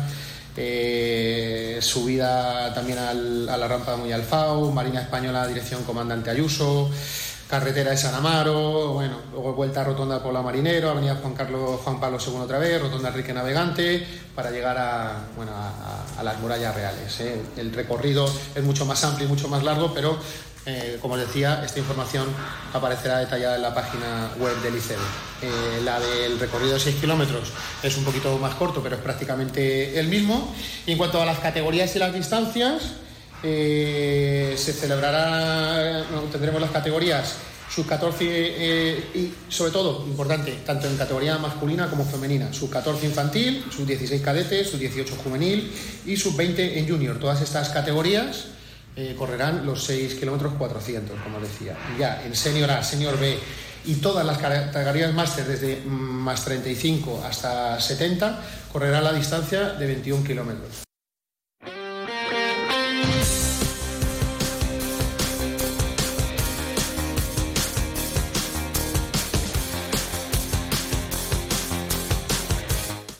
eh, subida también al- a la rampa de Muyalfau, Marina Española, dirección Comandante Ayuso, carretera de San Amaro, bueno, luego vuelta a Rotonda Pueblo Marinero, Avenida Juan Carlos Juan Pablo II otra vez, Rotonda Enrique Navegante, para llegar a, bueno, a, a- las murallas reales. ¿eh? El recorrido es mucho más amplio y mucho más largo, pero eh, como os decía, esta información aparecerá detallada en la página web del ICB. Eh, la del recorrido de 6 kilómetros es un poquito más corto, pero es prácticamente el mismo. Y en cuanto a las categorías y las distancias, eh, se celebrará, tendremos las categorías sub 14 eh, y sobre todo, importante, tanto en categoría masculina como femenina, sub 14 infantil, sub 16 cadete, sub 18 juvenil y sub 20 en junior. Todas estas categorías eh, correrán los 6 kilómetros 400, como decía. Ya en senior A, senior B y todas las categorías máster desde mm, más 35 hasta 70 correrán la distancia de 21 kilómetros.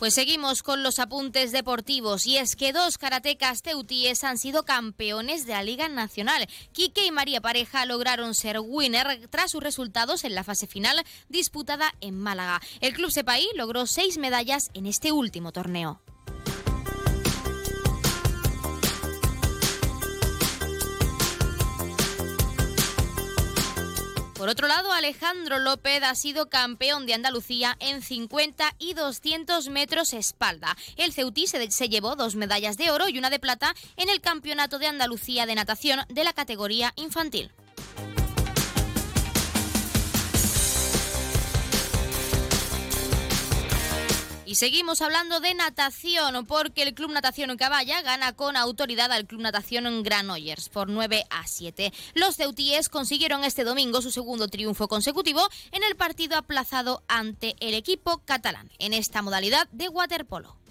Pues seguimos con los apuntes deportivos y es que dos karatecas teutíes han sido campeones de la Liga Nacional. Quique y María Pareja lograron ser winner tras sus resultados en la fase final disputada en Málaga. El club Sepaí logró seis medallas en este último torneo. Por otro lado, Alejandro López ha sido campeón de Andalucía en 50 y 200 metros espalda. El Ceutí se, se, llevó dos medallas de oro y una de plata en el Campeonato de Andalucía de Natación de la categoría infantil. Y seguimos hablando de natación, porque el Club Natación Caballa gana con autoridad al Club Natación Granollers por 9 a 7. Los ceutíes consiguieron este domingo su segundo triunfo consecutivo en el partido aplazado ante el equipo catalán, en esta modalidad de waterpolo.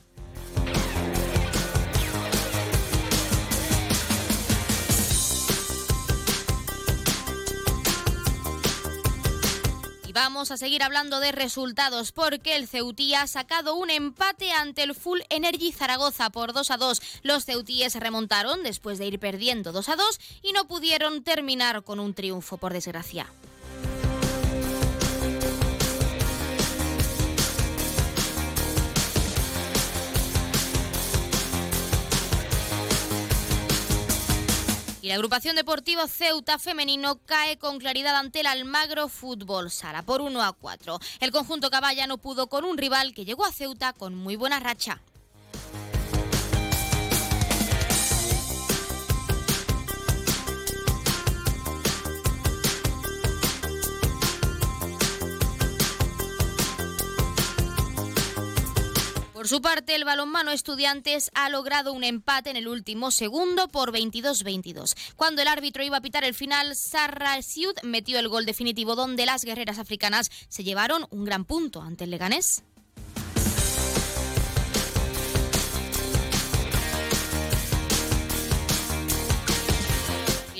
Vamos a seguir hablando de resultados porque el Ceutí ha sacado un empate ante el Full Energy Zaragoza por 2 a 2. Los ceutíes remontaron después de ir perdiendo 2 a 2 y no pudieron terminar con un triunfo por desgracia. La agrupación deportiva Ceuta femenino cae con claridad ante el Almagro Fútbol Sala por 1 a 4. El conjunto caballa no pudo con un rival que llegó a Ceuta con muy buena racha. Por su parte, el balonmano Estudiantes ha logrado un empate en el último segundo por 22-22. Cuando el árbitro iba a pitar el final, Sarra Siud metió el gol definitivo donde las guerreras africanas se llevaron un gran punto ante el Leganés.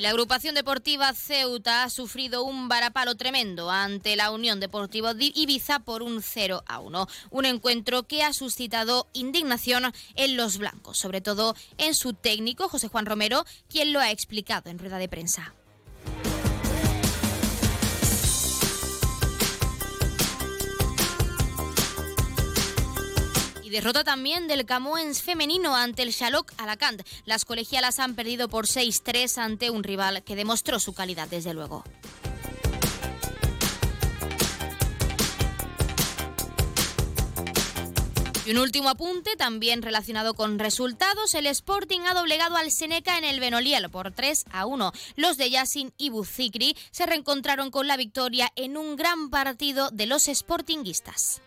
La agrupación deportiva Ceuta ha sufrido un varapalo tremendo ante la Unión Deportiva Ibiza por un 0 a 1. Un encuentro que ha suscitado indignación en los blancos, sobre todo en su técnico José Juan Romero, quien lo ha explicado en rueda de prensa. Derrota también del Camoens femenino ante el Xaloc Alacant. Las colegialas han perdido por 6-3 ante un rival que demostró su calidad desde luego. Y un último apunte, también relacionado con resultados, el Sporting ha doblegado al Seneca en el Benoliel por 3 a 1. Los de Yassin y Buzikri se reencontraron con la victoria en un gran partido de los sportinguistas.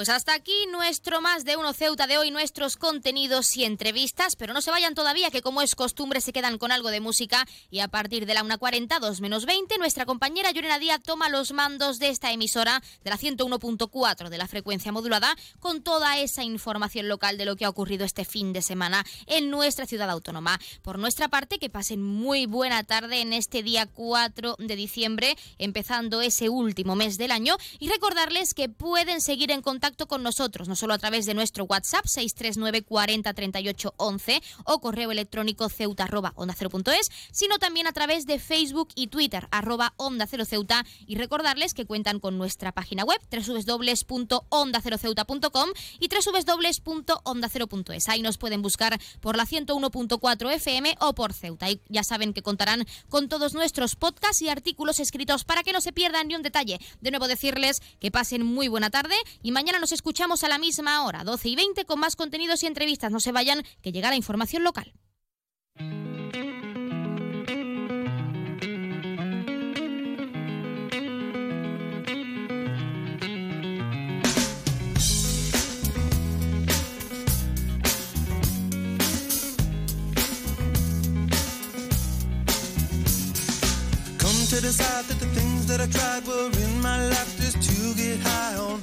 Pues hasta aquí nuestro más de uno Ceuta de hoy, nuestros contenidos y entrevistas, pero no se vayan todavía, que como es costumbre se quedan con algo de música. Y a partir de la 1.40, 2 menos 20, nuestra compañera Llorena Díaz toma los mandos de esta emisora de la 101.4 de la frecuencia modulada con toda esa información local de lo que ha ocurrido este fin de semana en nuestra ciudad autónoma. Por nuestra parte, que pasen muy buena tarde en este día 4 de diciembre, empezando ese último mes del año. Y recordarles que pueden seguir en contacto con nosotros, no solo a través de nuestro WhatsApp 639 40 38 11 o correo electrónico ceuta arroba onda sino también a través de Facebook y Twitter arroba onda cero ceuta y recordarles que cuentan con nuestra página web www.onda0ceuta.com y www.onda0.es. Ahí nos pueden buscar por la 101.4 FM o por Ceuta. Y ya saben que contarán con todos nuestros podcasts y artículos escritos para que no se pierdan ni un detalle. De nuevo decirles que pasen muy buena tarde y mañana nos escuchamos a la misma hora, 12 y 20, con más contenidos y entrevistas. No se vayan, que llega la información local. to decide that the things that I tried were in my life just to get high on.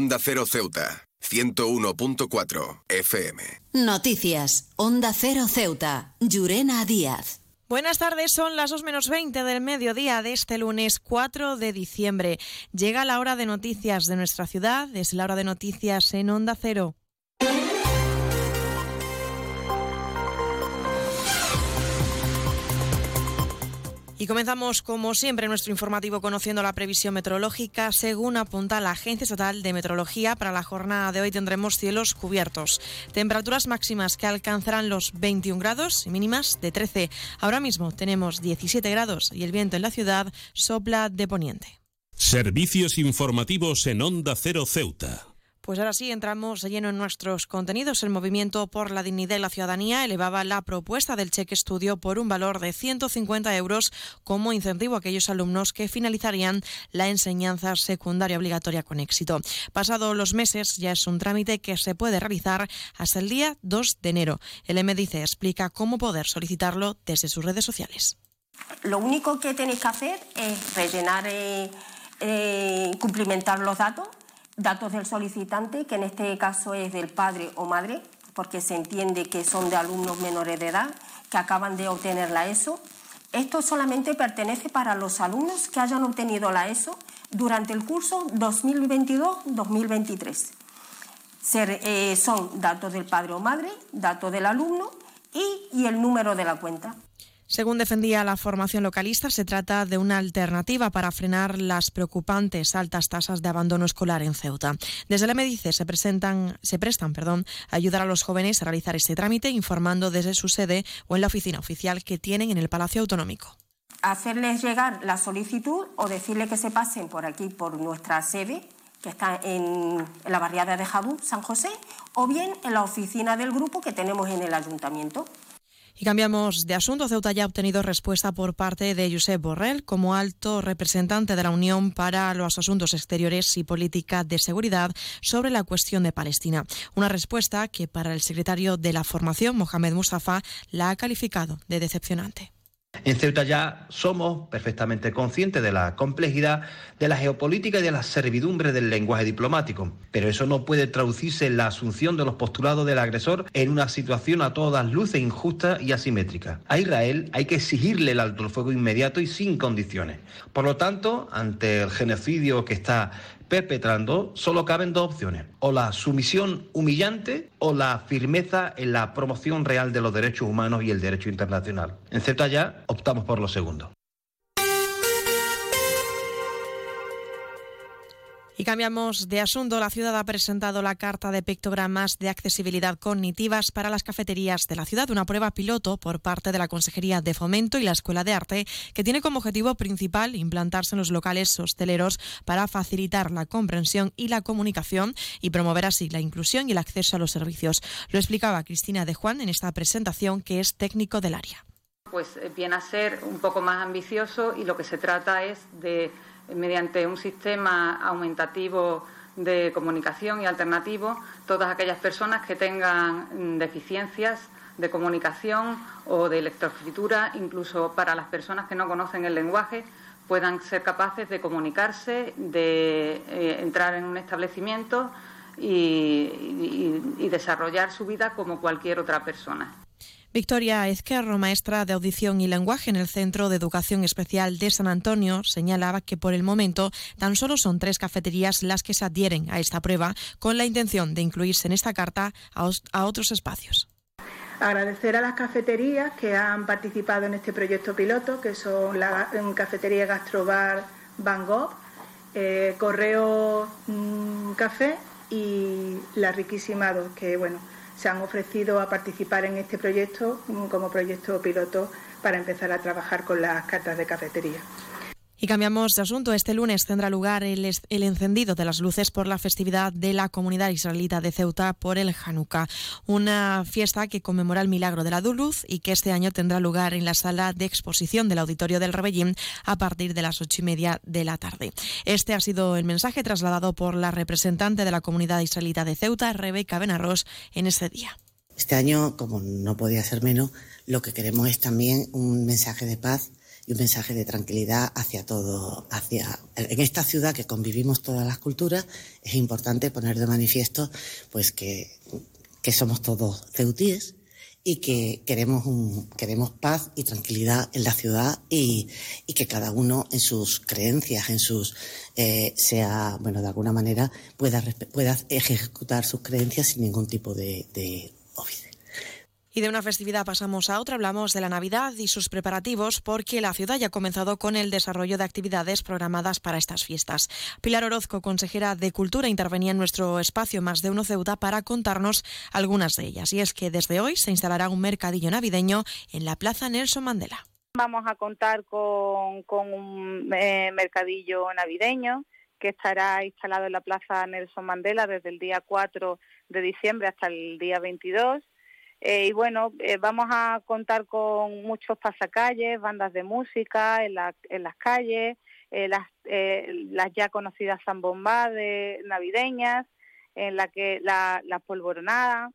Onda Cero Ceuta, 101.4 FM. Noticias. Onda Cero Ceuta. Llurena Díaz. Buenas tardes, son las 2 menos 20 del mediodía de este lunes 4 de diciembre. Llega la hora de noticias de nuestra ciudad, es la hora de noticias en Onda Cero. Y comenzamos, como siempre, nuestro informativo conociendo la previsión meteorológica. Según apunta la Agencia Estatal de Meteorología, para la jornada de hoy tendremos cielos cubiertos. Temperaturas máximas que alcanzarán los 21 grados y mínimas de 13. Ahora mismo tenemos 17 grados y el viento en la ciudad sopla de poniente. Servicios informativos en Onda Cero Ceuta. Pues ahora sí, entramos de lleno en nuestros contenidos. El Movimiento por la Dignidad y la Ciudadanía elevaba la propuesta del cheque estudio por un valor de 150 euros como incentivo a aquellos alumnos que finalizarían la enseñanza secundaria obligatoria con éxito. Pasados los meses, ya es un trámite que se puede realizar hasta el día 2 de enero. El MDC explica cómo poder solicitarlo desde sus redes sociales. Lo único que tenéis que hacer es rellenar, eh, eh, cumplimentar los datos datos del solicitante, que en este caso es del padre o madre, porque se entiende que son de alumnos menores de edad que acaban de obtener la ESO. Esto solamente pertenece para los alumnos que hayan obtenido la ESO durante el curso 2022-2023. Eh, son datos del padre o madre, datos del alumno y, y el número de la cuenta. Según defendía la formación localista, se trata de una alternativa para frenar las preocupantes altas tasas de abandono escolar en Ceuta. Desde la Medice se, presentan, se prestan perdón, a ayudar a los jóvenes a realizar este trámite, informando desde su sede o en la oficina oficial que tienen en el Palacio Autonómico. Hacerles llegar la solicitud o decirle que se pasen por aquí, por nuestra sede, que está en, la barriada de Jabú, San José, o bien en la oficina del grupo que tenemos en el ayuntamiento. Y cambiamos de asunto. Ceuta ya ha obtenido respuesta por parte de Josep Borrell como alto representante de la Unión para los Asuntos Exteriores y Política de Seguridad sobre la cuestión de Palestina. Una respuesta que para el secretario de la formación, Mohamed Mustafa, la ha calificado de decepcionante. En Ceuta ya somos perfectamente conscientes de la complejidad de la geopolítica y de la servidumbre del lenguaje diplomático, pero eso no puede traducirse en la asunción de los postulados del agresor en una situación a todas luces injusta y asimétrica. A Israel hay que exigirle el alto el fuego inmediato y sin condiciones. Por lo tanto, ante el genocidio que está perpetrando, solo caben dos opciones, o la sumisión humillante o la firmeza en la promoción real de los derechos humanos y el derecho internacional. En Ceuta ya optamos por lo segundo. Y cambiamos de asunto. La ciudad ha presentado la carta de pictogramas de accesibilidad cognitivas para las cafeterías de la ciudad, una prueba piloto por parte de la Consejería de Fomento y la Escuela de Arte, que tiene como objetivo principal implantarse en los locales hosteleros para facilitar la comprensión y la comunicación y promover así la inclusión y el acceso a los servicios. Lo explicaba Cristina de Juan en esta presentación, que es técnico del área. Pues viene a ser un poco más ambicioso y lo que se trata es de mediante un sistema aumentativo de comunicación y alternativo, todas aquellas personas que tengan deficiencias de comunicación o de electroescritura, incluso para las personas que no conocen el lenguaje, puedan ser capaces de comunicarse, de eh, entrar en un establecimiento y desarrollar su vida como cualquier otra persona. Victoria Ezquerro, maestra de audición y lenguaje en el Centro de Educación Especial de San Antonio, señalaba que por el momento tan solo son tres cafeterías las que se adhieren a esta prueba con la intención de incluirse en esta carta a, otros espacios. Agradecer a las cafeterías que han participado en este proyecto piloto, que son la cafetería Gastrobar Van Gogh, eh, Correo mm, Café y La Riquísima que bueno, se han ofrecido a participar en este proyecto como proyecto piloto para empezar a trabajar con las cartas de cafetería. Y cambiamos de asunto. Este lunes tendrá lugar el, encendido de las luces por la festividad de la comunidad israelita de Ceuta por el Hanukkah, una fiesta que conmemora el milagro de la luz y que este año tendrá lugar en la sala de exposición del Auditorio del Rebellín a partir de las ocho y media de la tarde. Este ha sido el mensaje trasladado por la representante de la comunidad israelita de Ceuta, Rebeca Benarros, en ese día. Este año, como no podía ser menos, lo que queremos es también un mensaje de paz y un mensaje de tranquilidad hacia todo, hacia en esta ciudad que convivimos todas las culturas, es importante poner de manifiesto pues que, que somos todos ceutíes y que queremos un, queremos paz y tranquilidad en la ciudad y, y que cada uno en sus creencias, en sus eh, sea, bueno, de alguna manera pueda, pueda ejecutar sus creencias sin ningún tipo de, de y de una festividad pasamos a otra, hablamos de la Navidad y sus preparativos porque la ciudad ya ha comenzado con el desarrollo de actividades programadas para estas fiestas. Pilar Orozco, consejera de Cultura, intervenía en nuestro espacio Más de Uno Ceuta para contarnos algunas de ellas. Y es que desde hoy se instalará un mercadillo navideño en la Plaza Nelson Mandela. Vamos a contar con, un eh, mercadillo navideño que estará instalado en la Plaza Nelson Mandela desde el día 4 de diciembre hasta el día 22 eh, y bueno, eh, vamos a contar con muchos pasacalles, bandas de música en, la, en las calles, eh, las, las ya conocidas zambombas navideñas, en la que la, la polvoronada,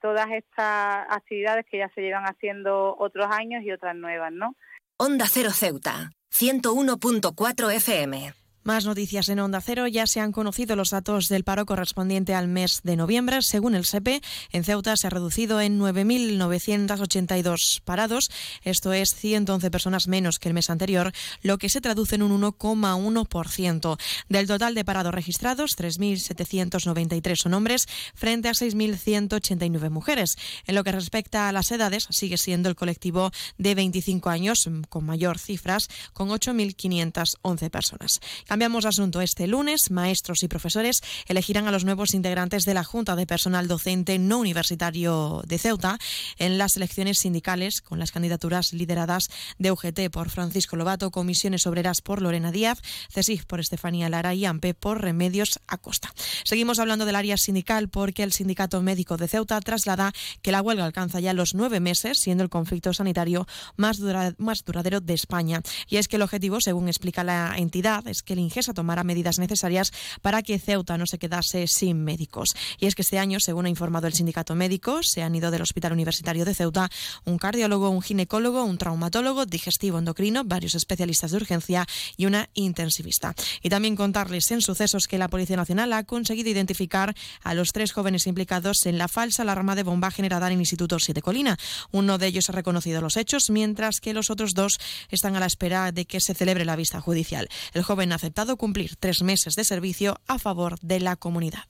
todas estas actividades que ya se llevan haciendo otros años y otras nuevas, ¿no? Onda Cero Ceuta, 101.4 FM. Más noticias en Onda Cero. Ya se han conocido los datos del paro correspondiente al mes de noviembre. Según el SEPE, en Ceuta se ha reducido en 9.982 parados. Esto es 111 personas menos que el mes anterior, lo que se traduce en un 1,1%. Del total de parados registrados, 3.793 son hombres frente a 6.189 mujeres. En lo que respecta a las edades, sigue siendo el colectivo de 25 años con mayor cifras, con 8.511 personas. Cambiamos asunto. Este lunes, maestros y profesores elegirán a los nuevos integrantes de la Junta de Personal Docente No Universitario de Ceuta en las elecciones sindicales con las candidaturas lideradas de UGT por Francisco Lobato, Comisiones Obreras por Lorena Díaz, CESIF por Estefanía Lara y AMPE por Remedios Acosta. Seguimos hablando del área sindical porque el Sindicato Médico de Ceuta traslada que la huelga alcanza ya los nueve meses, siendo el conflicto sanitario más, más duradero de España. Y es que el objetivo, según explica la entidad, es que el Ingesa tomará medidas necesarias para que Ceuta no se quedase sin médicos. Y es que este año, según ha informado el sindicato médico, se han ido del Hospital Universitario de Ceuta un cardiólogo, un ginecólogo, un traumatólogo, digestivo endocrino, varios especialistas de urgencia y una intensivista. Y también contarles en sucesos que la Policía Nacional ha conseguido identificar a los tres jóvenes implicados en la falsa alarma de bomba generada en el Instituto Siete Colina. Uno de ellos ha reconocido los hechos, mientras que los otros dos están a la espera de que se celebre la vista judicial. El joven aceptado cumplir tres meses de servicio a favor de la comunidad.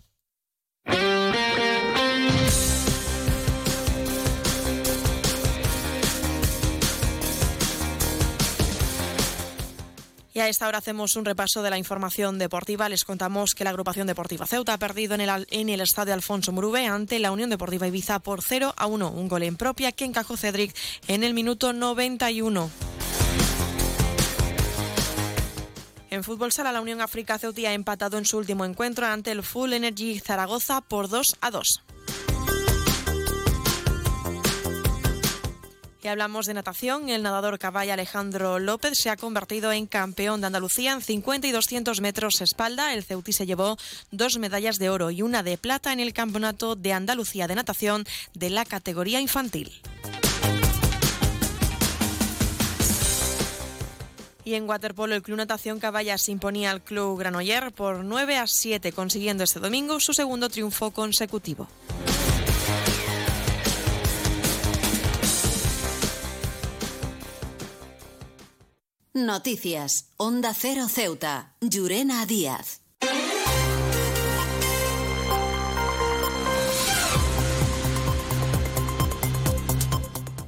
Y a esta hora hacemos un repaso de la información deportiva. Les contamos que la agrupación deportiva Ceuta ha perdido en el, en el estadio Alfonso Murube ante la Unión Deportiva Ibiza por 0 a 1. Un gol en propia que encajó Cedric en el minuto 91. En fútbol sala, la Unión África Ceuti ha empatado en su último encuentro ante el Full Energy Zaragoza por 2 a 2. Y hablamos de natación. El nadador caballa Alejandro López se ha convertido en campeón de Andalucía en 50 y 200 metros espalda. El Ceuti se llevó dos medallas de oro y una de plata en el Campeonato de Andalucía de Natación de la categoría infantil. Y en waterpolo el Club Natación Caballas imponía al Club Granoller por 9 a 7, consiguiendo este domingo su segundo triunfo consecutivo. Noticias. Onda Cero Ceuta. Llurena Díaz.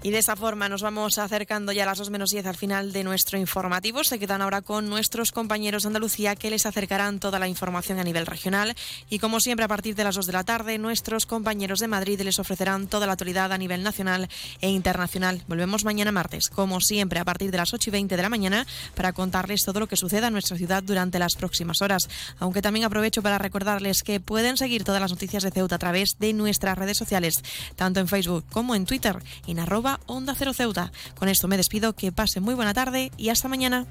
Y de esta forma nos vamos acercando ya a las 2 menos 10 al final de nuestro informativo. Se quedan ahora con nuestros compañeros de Andalucía que les acercarán toda la información a nivel regional. Y como siempre, a partir de las 2 de la tarde, nuestros compañeros de Madrid les ofrecerán toda la actualidad a nivel nacional e internacional. Volvemos mañana martes, como siempre, a partir de las 8 y 20 de la mañana, para contarles todo lo que suceda en nuestra ciudad durante las próximas horas. Aunque también aprovecho para recordarles que pueden seguir todas las noticias de Ceuta a través de nuestras redes sociales, tanto en Facebook como en Twitter, en arroba Onda Cero Ceuta. Con esto me despido, que pasen muy buena tarde y hasta mañana.